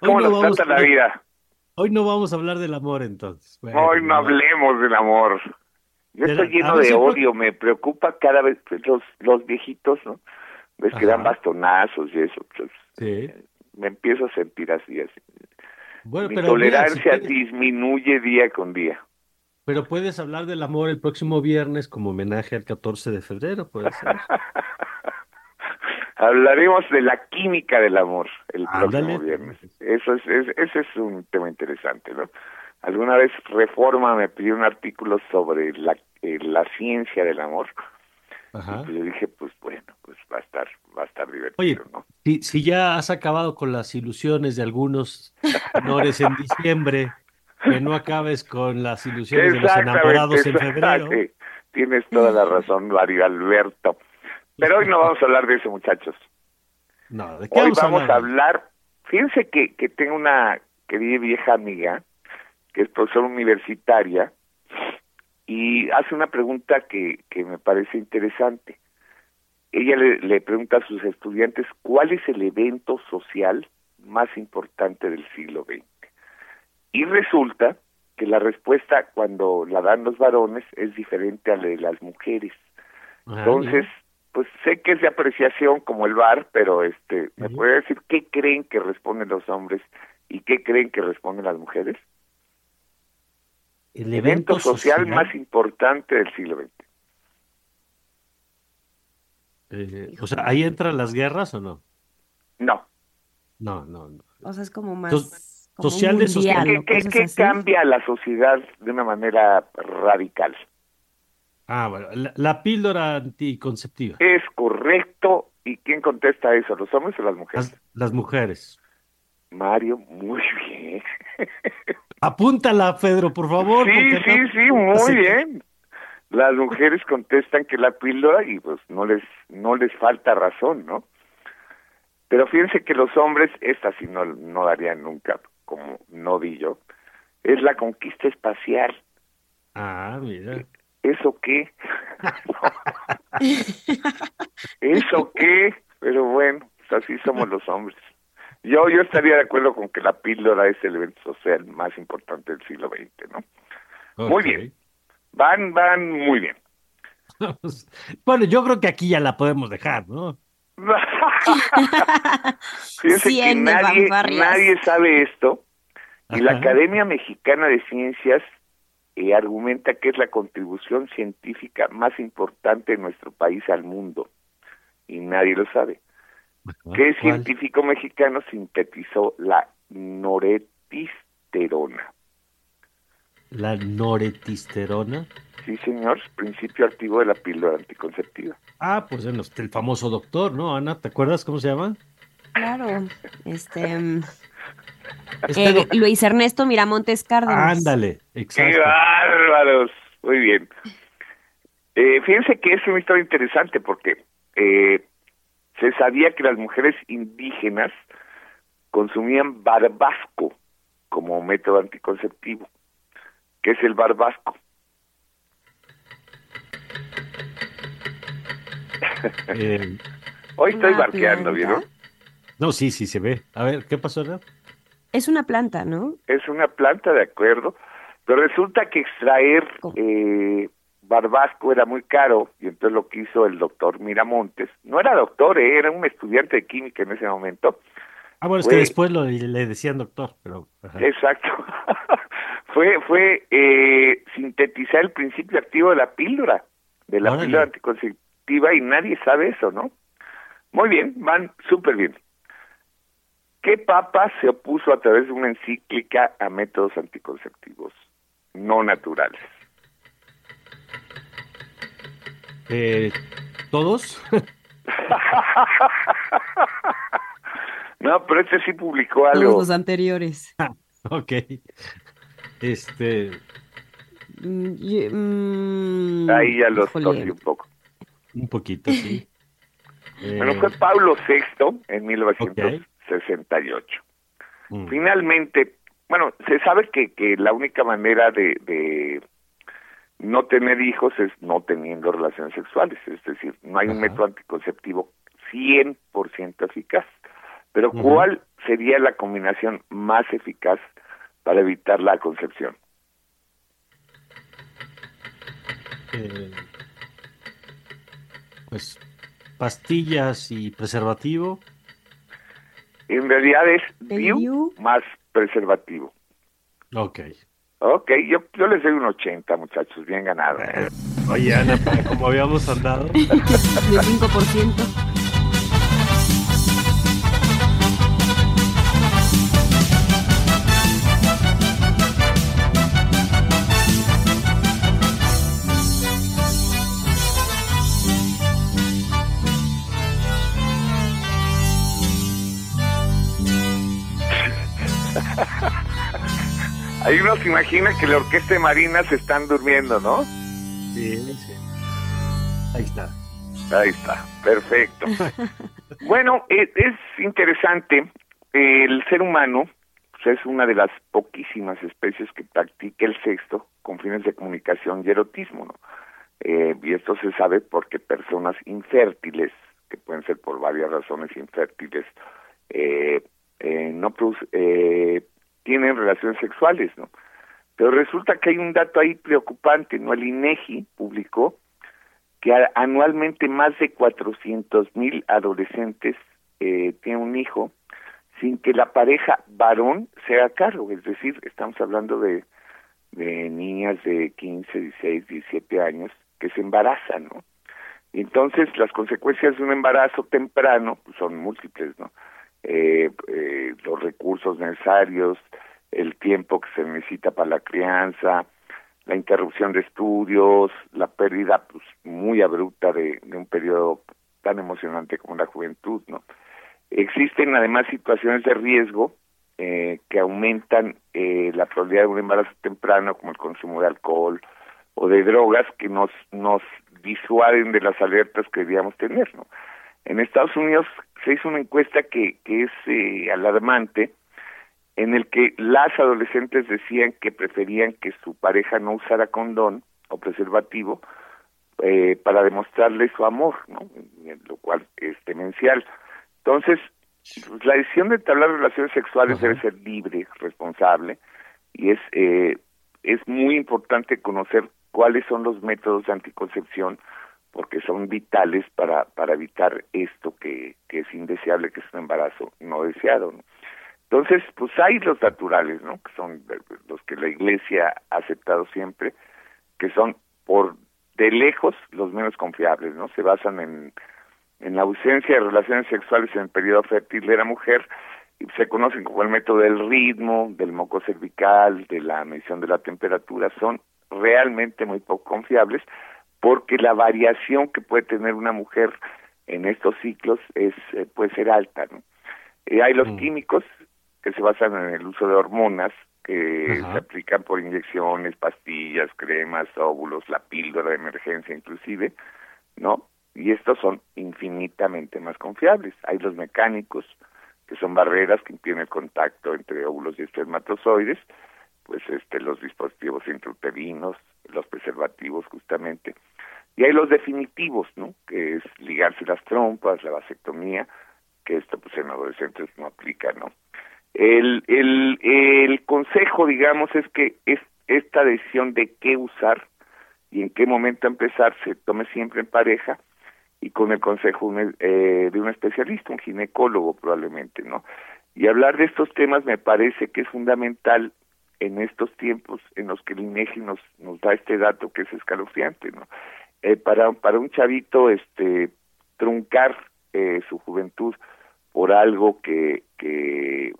¿Cómo no nos vamos trata a- la vida? Hoy no vamos a hablar del amor entonces. Bueno, Hoy no hablemos del amor. Yo estoy lleno de odio, me preocupa cada vez pues, los, los viejitos, ¿no? Ves que dan bastonazos y eso. pues, Sí. me empiezo a sentir así, así. Bueno, Mi pero mira, si tolerancia disminuye día con día. Pero puedes hablar del amor el próximo viernes como homenaje al 14 de febrero, puede ser. Hablaremos de la química del amor el próximo viernes. Eso es, es- ese es un tema interesante, ¿no? Alguna vez Reforma me pidió un artículo sobre la, eh, la ciencia del amor. Ajá. Y yo dije, pues bueno, pues va a estar, va a estar divertido, Oye, ¿no? si, si ya has acabado con las ilusiones de algunos menores en diciembre, que no acabes con las ilusiones de los enamorados en febrero. Tienes toda la razón, Mario Alberto. Pero hoy no vamos a hablar de eso, muchachos. No, ¿de qué Hoy vamos a hablar. Fíjense que, que tengo una querida vieja amiga que es profesora universitaria y hace una pregunta que, que me parece interesante. Ella le, le pregunta a sus estudiantes cuál es el evento social más importante del siglo XX. Y resulta que la respuesta cuando la dan los varones es diferente a la de las mujeres. Ah, Entonces, pues sé que es de apreciación como el bar, pero este, ¿me puede decir qué creen que responden los hombres y qué creen que responden las mujeres? el evento evento social, más importante del siglo XX. eh, o sea, ¿ahí entran las guerras o no? No. No, no, no. O sea, es como más sociales, mundial, ¿Qué, cambia a la sociedad de una manera radical? Ah, bueno, la, la píldora anticonceptiva. Es correcto. ¿Y quién contesta eso? ¿Los hombres o las mujeres? Las, las mujeres. Mario, muy bien. Apúntala, Pedro, por favor. Sí, sí, no- sí, muy Así- bien. Las mujeres contestan que la píldora y pues no les no les falta razón, ¿no? Pero fíjense que los hombres, esta sí no, no darían nunca, como no di yo, es la conquista espacial. Ah, mira. ¿Eso qué? ¿Eso qué? Pero bueno, pues así somos los hombres. Yo yo estaría de acuerdo con que la píldora es el evento social más importante del siglo XX, ¿no? Muy bien. Van, van muy bien. Bueno, yo creo que aquí ya la podemos dejar, ¿no? Fíjense que nadie, nadie sabe esto y la. Academia Mexicana de Ciencias eh, argumenta que es la contribución científica más importante de nuestro país al mundo y nadie lo sabe. ¿Qué ¿Cuál? científico mexicano sintetizó la noretisterona? La noretisterona. Sí, señor, principio activo de la píldora anticonceptiva. Ah, pues bueno, el famoso doctor, ¿no, Ana? ¿Te acuerdas cómo se llama? Claro, este Este eh, Luis Ernesto Miramontes Cárdenas. Ándale, ¡Qué exacto. bárbaros! Muy bien. Eh, fíjense que es una historia interesante porque eh, se sabía que las mujeres indígenas consumían barbasco como método anticonceptivo. ¿Qué es el barbasco? Eh, Hoy estoy barqueando, planta. ¿vieron? no, sí, sí se ve. A ver, ¿qué pasó, Ana? Es una planta, ¿no? Es una planta, de acuerdo, pero resulta que extraer eh, barbasco era muy caro y entonces lo que hizo el doctor Miramontes, no era doctor, eh, era un estudiante de química en ese momento, Ah, bueno, es Fue- que después lo, le decían doctor, pero... ajá. exacto, fue fue eh, sintetizar el principio activo de la píldora, de la Órale. píldora anticonceptiva y nadie sabe eso, ¿no? Muy bien, van súper bien. ¿Qué papa se opuso a través de una encíclica a métodos anticonceptivos no naturales? Eh, ¿Todos? no, pero este sí publicó Todos algo. los anteriores. ok. Este, Mm, y- Ahí ya los torcí un poco. un poquito, sí. Eh, Bueno, fue Pablo VI en 1968. mm, Finalmente, bueno, se sabe que, que la única manera de, de no tener hijos es no teniendo relaciones sexuales, es decir, no hay un método anticonceptivo 100% eficaz. Pero. ¿cuál sería la combinación más eficaz para evitar la concepción? eh, pues pastillas y preservativo. En realidad es ¿El DIU más preservativo. Ok. Ok, yo, yo les doy un 80, muchachos, bien ganado. Eh, Oye, Ana, como habíamos andado. De 5%. Ahí uno se imagina que la orquesta de Marina se están durmiendo, ¿no? Sí, sí. Ahí está. Ahí está, perfecto. bueno, es interesante, el ser humano pues, es una de las poquísimas especies que practica el sexo con fines de comunicación y erotismo, ¿no? Eh, y esto se sabe porque personas infértiles, que pueden ser por varias razones infértiles, eh, eh, no produce- eh, tienen relaciones sexuales, ¿no? Pero resulta que hay un dato ahí preocupante, ¿no? El INEGI publicó que anualmente más de 400 mil adolescentes eh, tienen un hijo sin que la pareja varón se haga cargo, es decir, estamos hablando de, de niñas de 15, 16, 17 años que se embarazan, ¿no? Entonces las consecuencias de un embarazo temprano pues, son múltiples, ¿no? Eh, eh, los recursos necesarios, el tiempo que se necesita para la crianza, la interrupción de estudios, la pérdida pues muy abrupta de, de un periodo tan emocionante como la juventud, ¿no? Existen además situaciones de riesgo eh, que aumentan eh, la probabilidad de un embarazo temprano, como el consumo de alcohol o de drogas que nos nos disuaden de las alertas que debíamos tener, ¿no? En Estados Unidos se hizo una encuesta que, que es eh, alarmante, en el que las adolescentes decían que preferían que su pareja no usara condón o preservativo eh, para demostrarle su amor, ¿no? lo cual es demencial. Entonces, pues, la decisión de entablar relaciones sexuales debe ser libre, responsable, y es, eh, es muy importante conocer cuáles son los métodos de anticoncepción porque son vitales para, para evitar esto que, que es indeseable, que es un embarazo no deseado. Entonces, pues hay los naturales, ¿no? Que son los que la Iglesia ha aceptado siempre, que son por de lejos los menos confiables, ¿no? Se basan en, en la ausencia de relaciones sexuales en el periodo fértil de la mujer y se conocen como el método del ritmo, del moco cervical, de la medición de la temperatura, son realmente muy poco confiables porque la variación que puede tener una mujer en estos ciclos es eh, puede ser alta, ¿no? Eh, hay los mm. químicos que se basan en el uso de hormonas que se aplican por inyecciones, pastillas, cremas, óvulos, la píldora de emergencia inclusive, ¿no? Y estos son infinitamente más confiables. Hay los mecánicos, que son barreras que impiden el contacto entre óvulos y espermatozoides, pues este los dispositivos intrauterinos, los preservativos justamente. Y hay los definitivos, ¿no? Que es ligarse las trompas, la vasectomía, que esto pues en adolescentes no aplica, ¿no? El, el, consejo, digamos, es que es esta decisión de qué usar y en qué momento empezar se tome siempre en pareja y con el consejo eh, de un especialista, un ginecólogo probablemente, ¿no? Y hablar de estos temas me parece que es fundamental en estos tiempos en los que el INEGI nos, nos da este dato que es escalofriante, ¿no? Eh, para, para un chavito, este, truncar eh, su juventud por algo que, que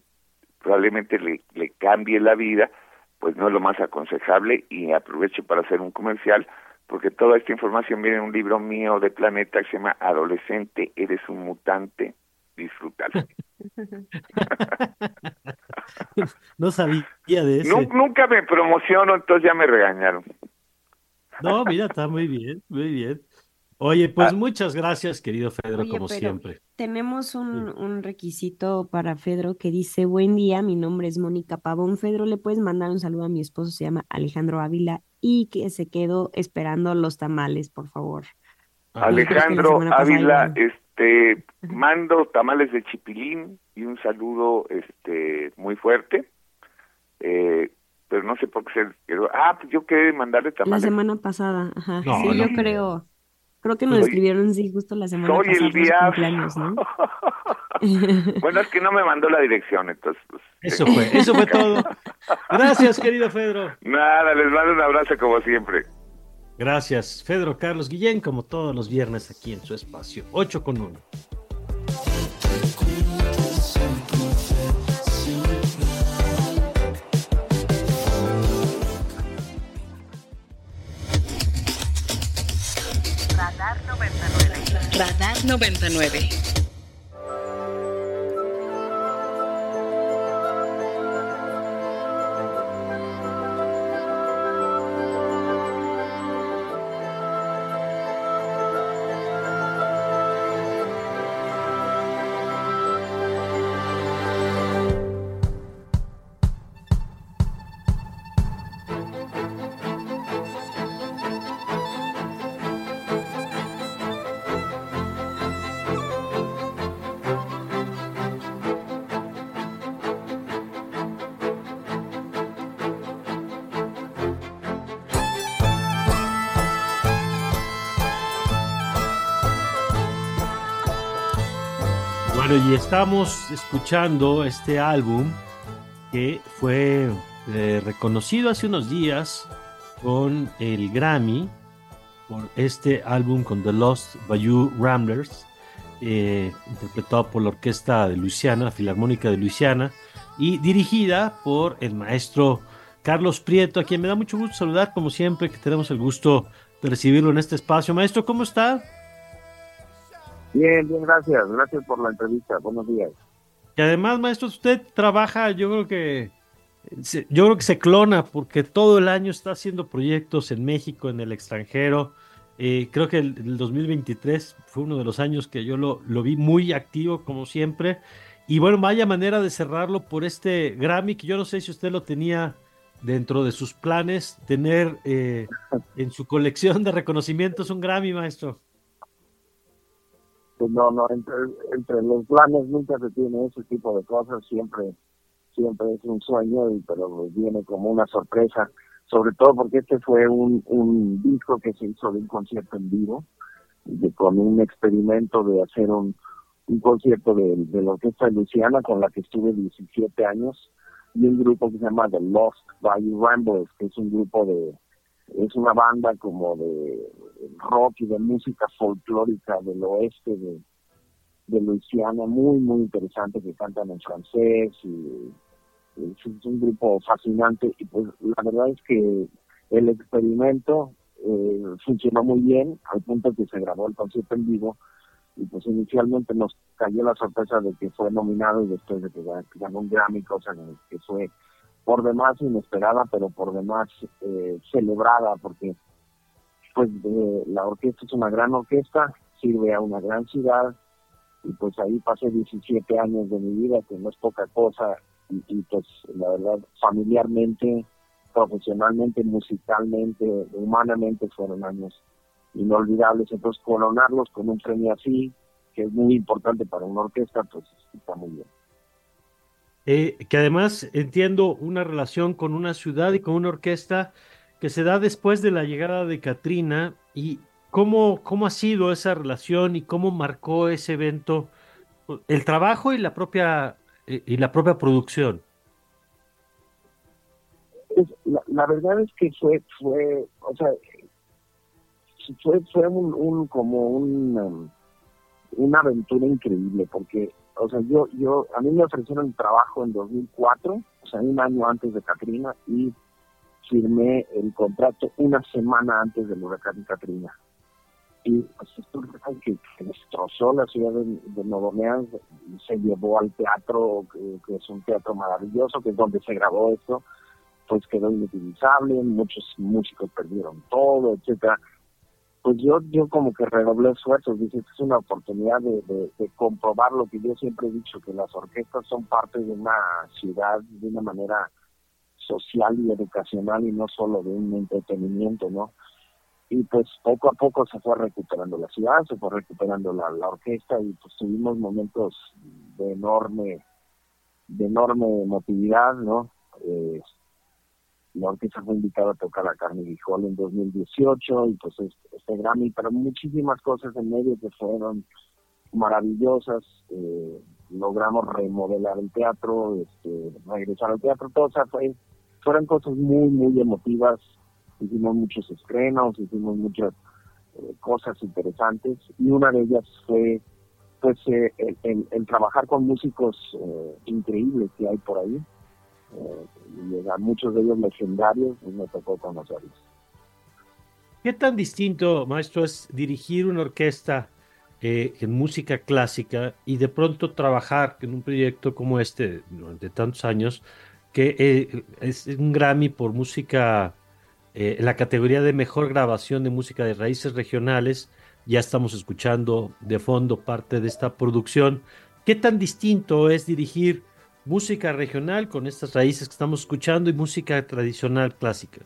probablemente le, le cambie la vida, pues no es lo más aconsejable y aprovecho para hacer un comercial porque toda esta información viene en un libro mío de Planeta que se llama Adolescente, eres un mutante, disfrútalo. no sabía de eso. Nunca me promociono, entonces ya me regañaron. No, mira, está muy bien, muy bien. Oye, pues ah. muchas gracias, querido Fedro, como siempre. Tenemos un, un, requisito para Fedro que dice, buen día, mi nombre es Mónica Pavón. Fedro, ¿le puedes mandar un saludo a mi esposo? Se llama Alejandro Ávila y que se quedó esperando los tamales, por favor. Alejandro Ávila, este, mando tamales de chipilín y un saludo este muy fuerte. Eh, pero no sé por qué se. Ah, pues yo quería mandarle tamales. La semana pasada, ajá. sí, yo creo. Creo que nos escribieron, sí, justo la semana soy pasada. el. ¿no? bueno, es que no me mandó la dirección, entonces. Pues, eso fue, eso fue todo. Gracias, querido Fedro. Nada, les mando un abrazo como siempre. Gracias, Fedro Carlos Guillén, como todos los viernes aquí en su espacio. 8 con 1. Radar 99. Radar 99. Estamos escuchando este álbum que fue eh, reconocido hace unos días con el Grammy por este álbum con The Lost Bayou Ramblers, eh, interpretado por la orquesta de Luisiana, la Filarmónica de Luisiana, y dirigida por el maestro Carlos Prieto, a quien me da mucho gusto saludar, como siempre, que tenemos el gusto de recibirlo en este espacio. Maestro, ¿cómo está? Bien, bien, gracias. Gracias por la entrevista. Buenos días. Y además, maestro, usted trabaja, yo creo que yo creo que se clona porque todo el año está haciendo proyectos en México, en el extranjero. Eh, creo que el, 2023 fue uno de los años que yo lo, lo, vi muy activo, como siempre. Y bueno, vaya manera de cerrarlo por este Grammy, que yo no sé si usted lo tenía dentro de sus planes, tener eh, en su colección de reconocimientos un Grammy, maestro. No, no, entre, entre los planes nunca se tiene ese tipo de cosas, siempre siempre es un sueño, y pero viene como una sorpresa, sobre todo porque este fue un, un disco que se hizo de un concierto en vivo, de, con un experimento de hacer un, concierto de, la Orquesta Luciana con la que estuve 17 años y un grupo que se llama The Lost Valley Ramblers, que es un grupo de, es una banda como de rock y de música folclórica del oeste de, de Luisiana, muy, muy interesante, que cantan en francés y es un grupo fascinante. Y pues la verdad es que el experimento eh, funcionó muy bien al punto que se grabó el concierto en vivo y pues inicialmente nos cayó la sorpresa de que fue nominado y después de que ganó un Grammy, cosa que fue por demás inesperada, pero por demás eh, celebrada, porque pues eh, la orquesta es una gran orquesta, sirve a una gran ciudad, y pues ahí pasé 17 años de mi vida, que no es poca cosa, y, pues la verdad, familiarmente, profesionalmente, musicalmente, humanamente, fueron años inolvidables. Entonces, coronarlos con un premio así, que es muy importante para una orquesta, pues está muy bien. Eh, que además entiendo una relación con una ciudad y con una orquesta que se da después de la llegada de Katrina y cómo, cómo ha sido esa relación y cómo marcó ese evento el trabajo y la propia y la propia producción. La, verdad es que fue fue o sea fue fue un, como un um, una aventura increíble porque o sea, yo, yo, a mí me ofrecieron trabajo en 2004, o sea, un año antes de Katrina, y firmé el contrato una semana antes del huracán Katrina. Y pues esto que, que destrozó la ciudad de, Nuevo Orleans, se llevó al teatro, que, es un teatro maravilloso, que es donde se grabó esto, pues quedó inutilizable, muchos músicos perdieron todo, etcétera pues yo yo como que redoblé esfuerzos, dije, es una oportunidad de, comprobar lo que yo siempre he dicho, que las orquestas son parte de una ciudad de una manera social y educacional y no solo de un entretenimiento, ¿no? Y pues poco a poco se fue recuperando la ciudad, se fue recuperando la, la orquesta y pues tuvimos momentos de enorme, de enorme emotividad, ¿no? Eh, la orquesta fue invitada a tocar a Carnegie Hall en 2018 y pues este, Grammy, pero muchísimas cosas en medio que fueron maravillosas. Eh, logramos remodelar el teatro, este, regresar al teatro, todo, o sea, fue, fueron cosas muy, muy emotivas. Hicimos muchos estrenos, hicimos muchas eh, cosas interesantes y una de ellas fue pues eh, el, el, trabajar con músicos increíbles que hay por ahí y a muchos de ellos legendarios, pues me tocó conocerlos. ¿Qué tan distinto, maestro, es dirigir una orquesta eh, en música clásica y de pronto trabajar en un proyecto como este durante tantos años, que eh, es un Grammy por música, eh, en la categoría de mejor grabación de música de raíces regionales? Ya estamos escuchando de fondo parte de esta producción. ¿Qué tan distinto es dirigir música regional con estas raíces que estamos escuchando y música tradicional clásica?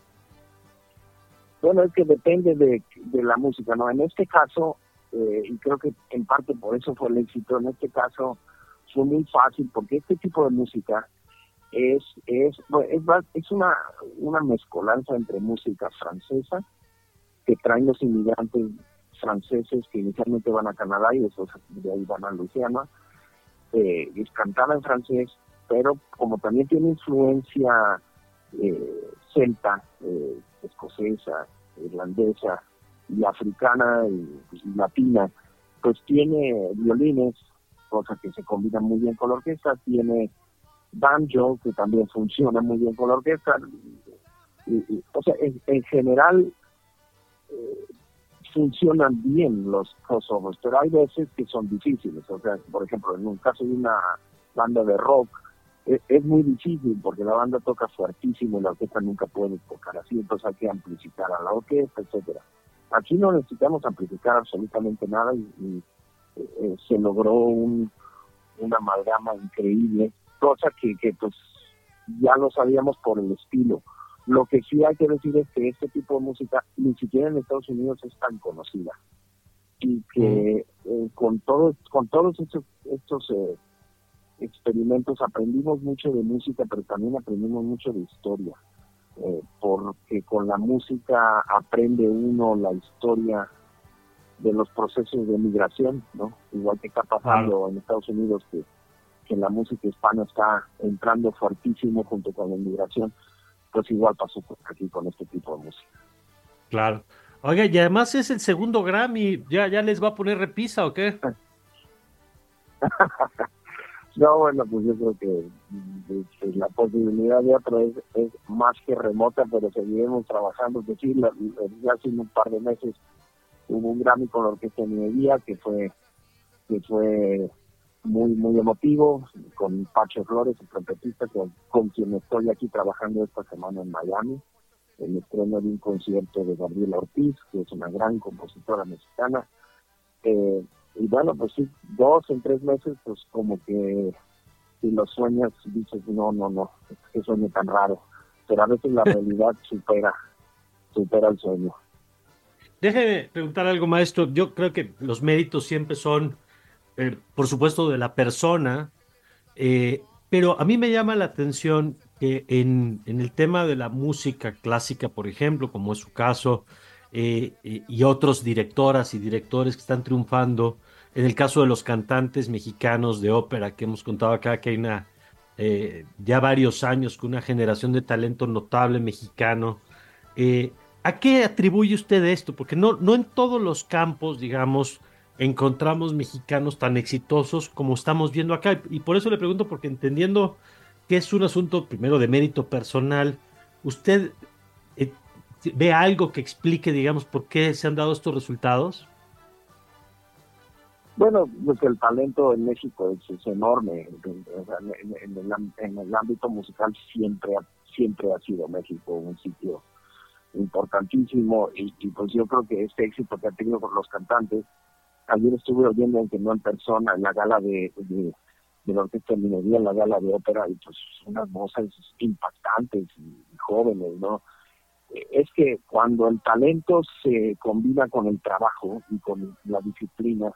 Bueno, es que depende de, la música, ¿no? En este caso, eh, y creo que en parte por eso fue el éxito, en este caso fue muy fácil porque este tipo de música es es es, es una, una mezcolanza entre música francesa que traen los inmigrantes franceses que inicialmente van a Canadá y después de ahí van a Luisiana, eh, es cantada en francés, pero como también tiene influencia eh, celta, eh, escocesa, irlandesa y africana y, latina, pues tiene violines, cosa que se combina muy bien con la orquesta, tiene banjo, que también funciona muy bien con la orquesta, o sea, en, general eh, funcionan bien los crossovers, pero hay veces que son difíciles, o sea, por ejemplo, en un caso de una banda de rock, es, muy difícil porque la banda toca fuertísimo y la orquesta nunca puede tocar así, entonces hay que amplificar a la orquesta, etcétera. Aquí no necesitamos amplificar absolutamente nada y, eh, eh, se logró un, una amalgama increíble, cosa que, que pues ya lo sabíamos por el estilo. Lo que sí hay que decir es que este tipo de música ni siquiera en Estados Unidos es tan conocida y que eh, con todos con todos estos estos eh, experimentos aprendimos mucho de música, pero también aprendimos mucho de historia, eh, porque con la música aprende uno la historia de los procesos de migración, ¿no? Igual que está pasando en Estados Unidos, que, que la música hispana está entrando fuertísimo junto con la inmigración, pues igual pasó aquí con este tipo de música. Claro. Oiga, y además es el segundo Grammy, ¿ya, ya les va a poner repisa o qué? no, bueno, pues yo creo que la posibilidad de otro es, más que remota, pero seguiremos trabajando. Es decir, ya hace un par de meses hubo un Grammy con la Orquesta Minería que fue, que fue muy, muy emotivo, con Pacho Flores, el trompetista, con, con quien estoy aquí trabajando esta semana en Miami el estreno de un concierto de Gabriela Ortiz, que es una gran compositora mexicana. Eh, y bueno, pues sí, dos en tres meses, pues como que si lo sueñas, dices, no, no, no, qué sueño tan raro. Pero a veces la realidad supera, supera el sueño. Déjeme preguntar algo, maestro. Yo creo que los méritos siempre son, eh, por supuesto, de la persona, eh, pero a mí me llama la atención que en, el tema de la música clásica, por ejemplo, como es su caso, eh, y otros directoras y directores que están triunfando, en el caso de los cantantes mexicanos de ópera que hemos contado acá, que hay una, eh, ya varios años con una generación de talento notable mexicano, eh, ¿a qué atribuye usted esto? Porque no, no en todos los campos, digamos, encontramos mexicanos tan exitosos como estamos viendo acá. Y por eso le pregunto, porque entendiendo que es un asunto primero de mérito personal, ¿usted eh, ve algo que explique, digamos, por qué se han dado estos resultados? Bueno, pues el talento en México es, enorme. En, el, ámbito musical siempre, siempre ha sido México un sitio importantísimo y, pues yo creo que este éxito que ha tenido con los cantantes Ayer estuve oyendo, aunque no en persona, en la gala de, de, la Orquesta de Minería, en la gala de ópera, y pues unas voces impactantes y, jóvenes, ¿no? Es que cuando el talento se combina con el trabajo y con la disciplina,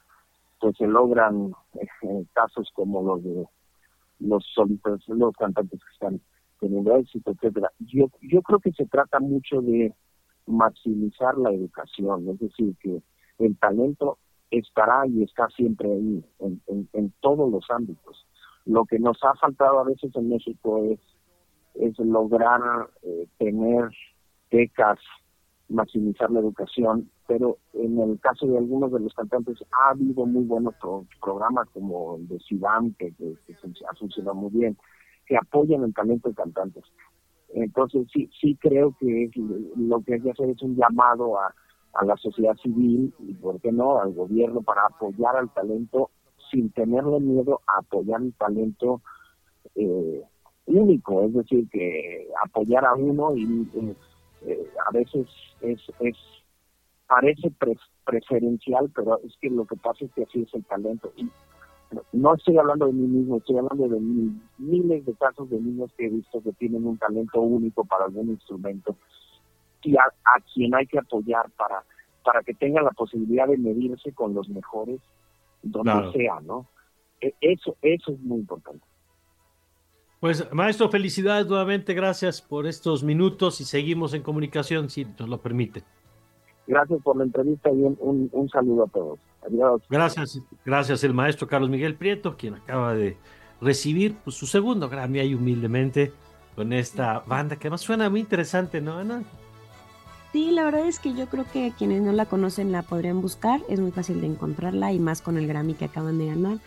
pues se logran eh, casos como los de los solistas, los cantantes que están teniendo éxito, etcétera. Yo, yo creo que se trata mucho de maximizar la educación, es decir, que el talento estará y está siempre ahí, en, en, todos los ámbitos. Lo que nos ha faltado a veces en México es, es lograr eh, tener becas, maximizar la educación, pero en el caso de algunos de los cantantes ha habido muy buenos programas como el de Sidam, que, ha funcionado muy bien, que apoyan el talento de cantantes. Entonces sí, sí creo que lo que hay que hacer es un llamado a, a la sociedad civil y, ¿por qué no?, al gobierno para apoyar al talento sin tenerle miedo a apoyar el talento eh, único, es decir, que apoyar a uno y eh, a veces es, es parece preferencial, pero es que lo que pasa es que así es el talento. Y no estoy hablando de mí mismo, estoy hablando de miles de casos de niños que he visto que tienen un talento único para algún instrumento y a, quien hay que apoyar para, para que tenga la posibilidad de medirse con los mejores donde sea, ¿no? E, eso, eso es muy importante. Pues maestro, felicidades nuevamente, gracias por estos minutos y seguimos en comunicación si nos lo permite. Gracias por la entrevista y un, un, saludo a todos. Adiós. Gracias, gracias el maestro Carlos Miguel Prieto, quien acaba de recibir pues, su segundo Grammy ahí humildemente con esta banda que además suena muy interesante, ¿no, Ana? Sí, la verdad es que yo creo que quienes no la conocen la podrían buscar, es muy fácil de encontrarla y más con el Grammy que acaban de ganar.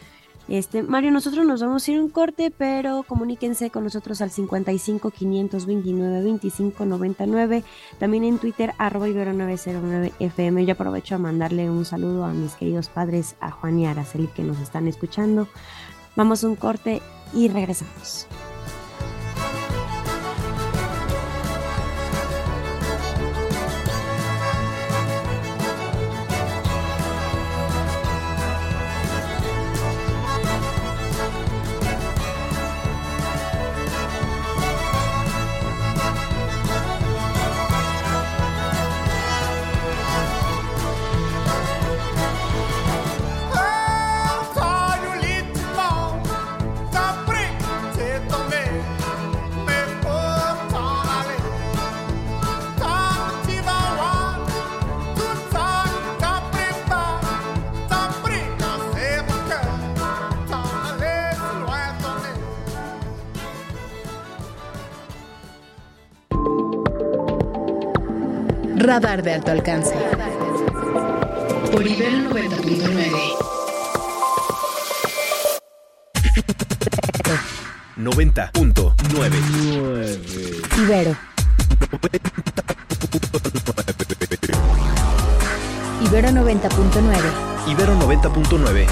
Este, Mario, nosotros nos vamos a ir un corte, pero comuníquense con nosotros al 55 529 25 99, también en Twitter arroba ibero 909 FM. Yo aprovecho a mandarle un saludo a mis queridos padres, a Juan y Araceli que nos están escuchando. Vamos a un corte y regresamos. Radar de alto alcance. Por Ibero 90.9. 90.9 Ibero. Ibero 90.9. Ibero 90.9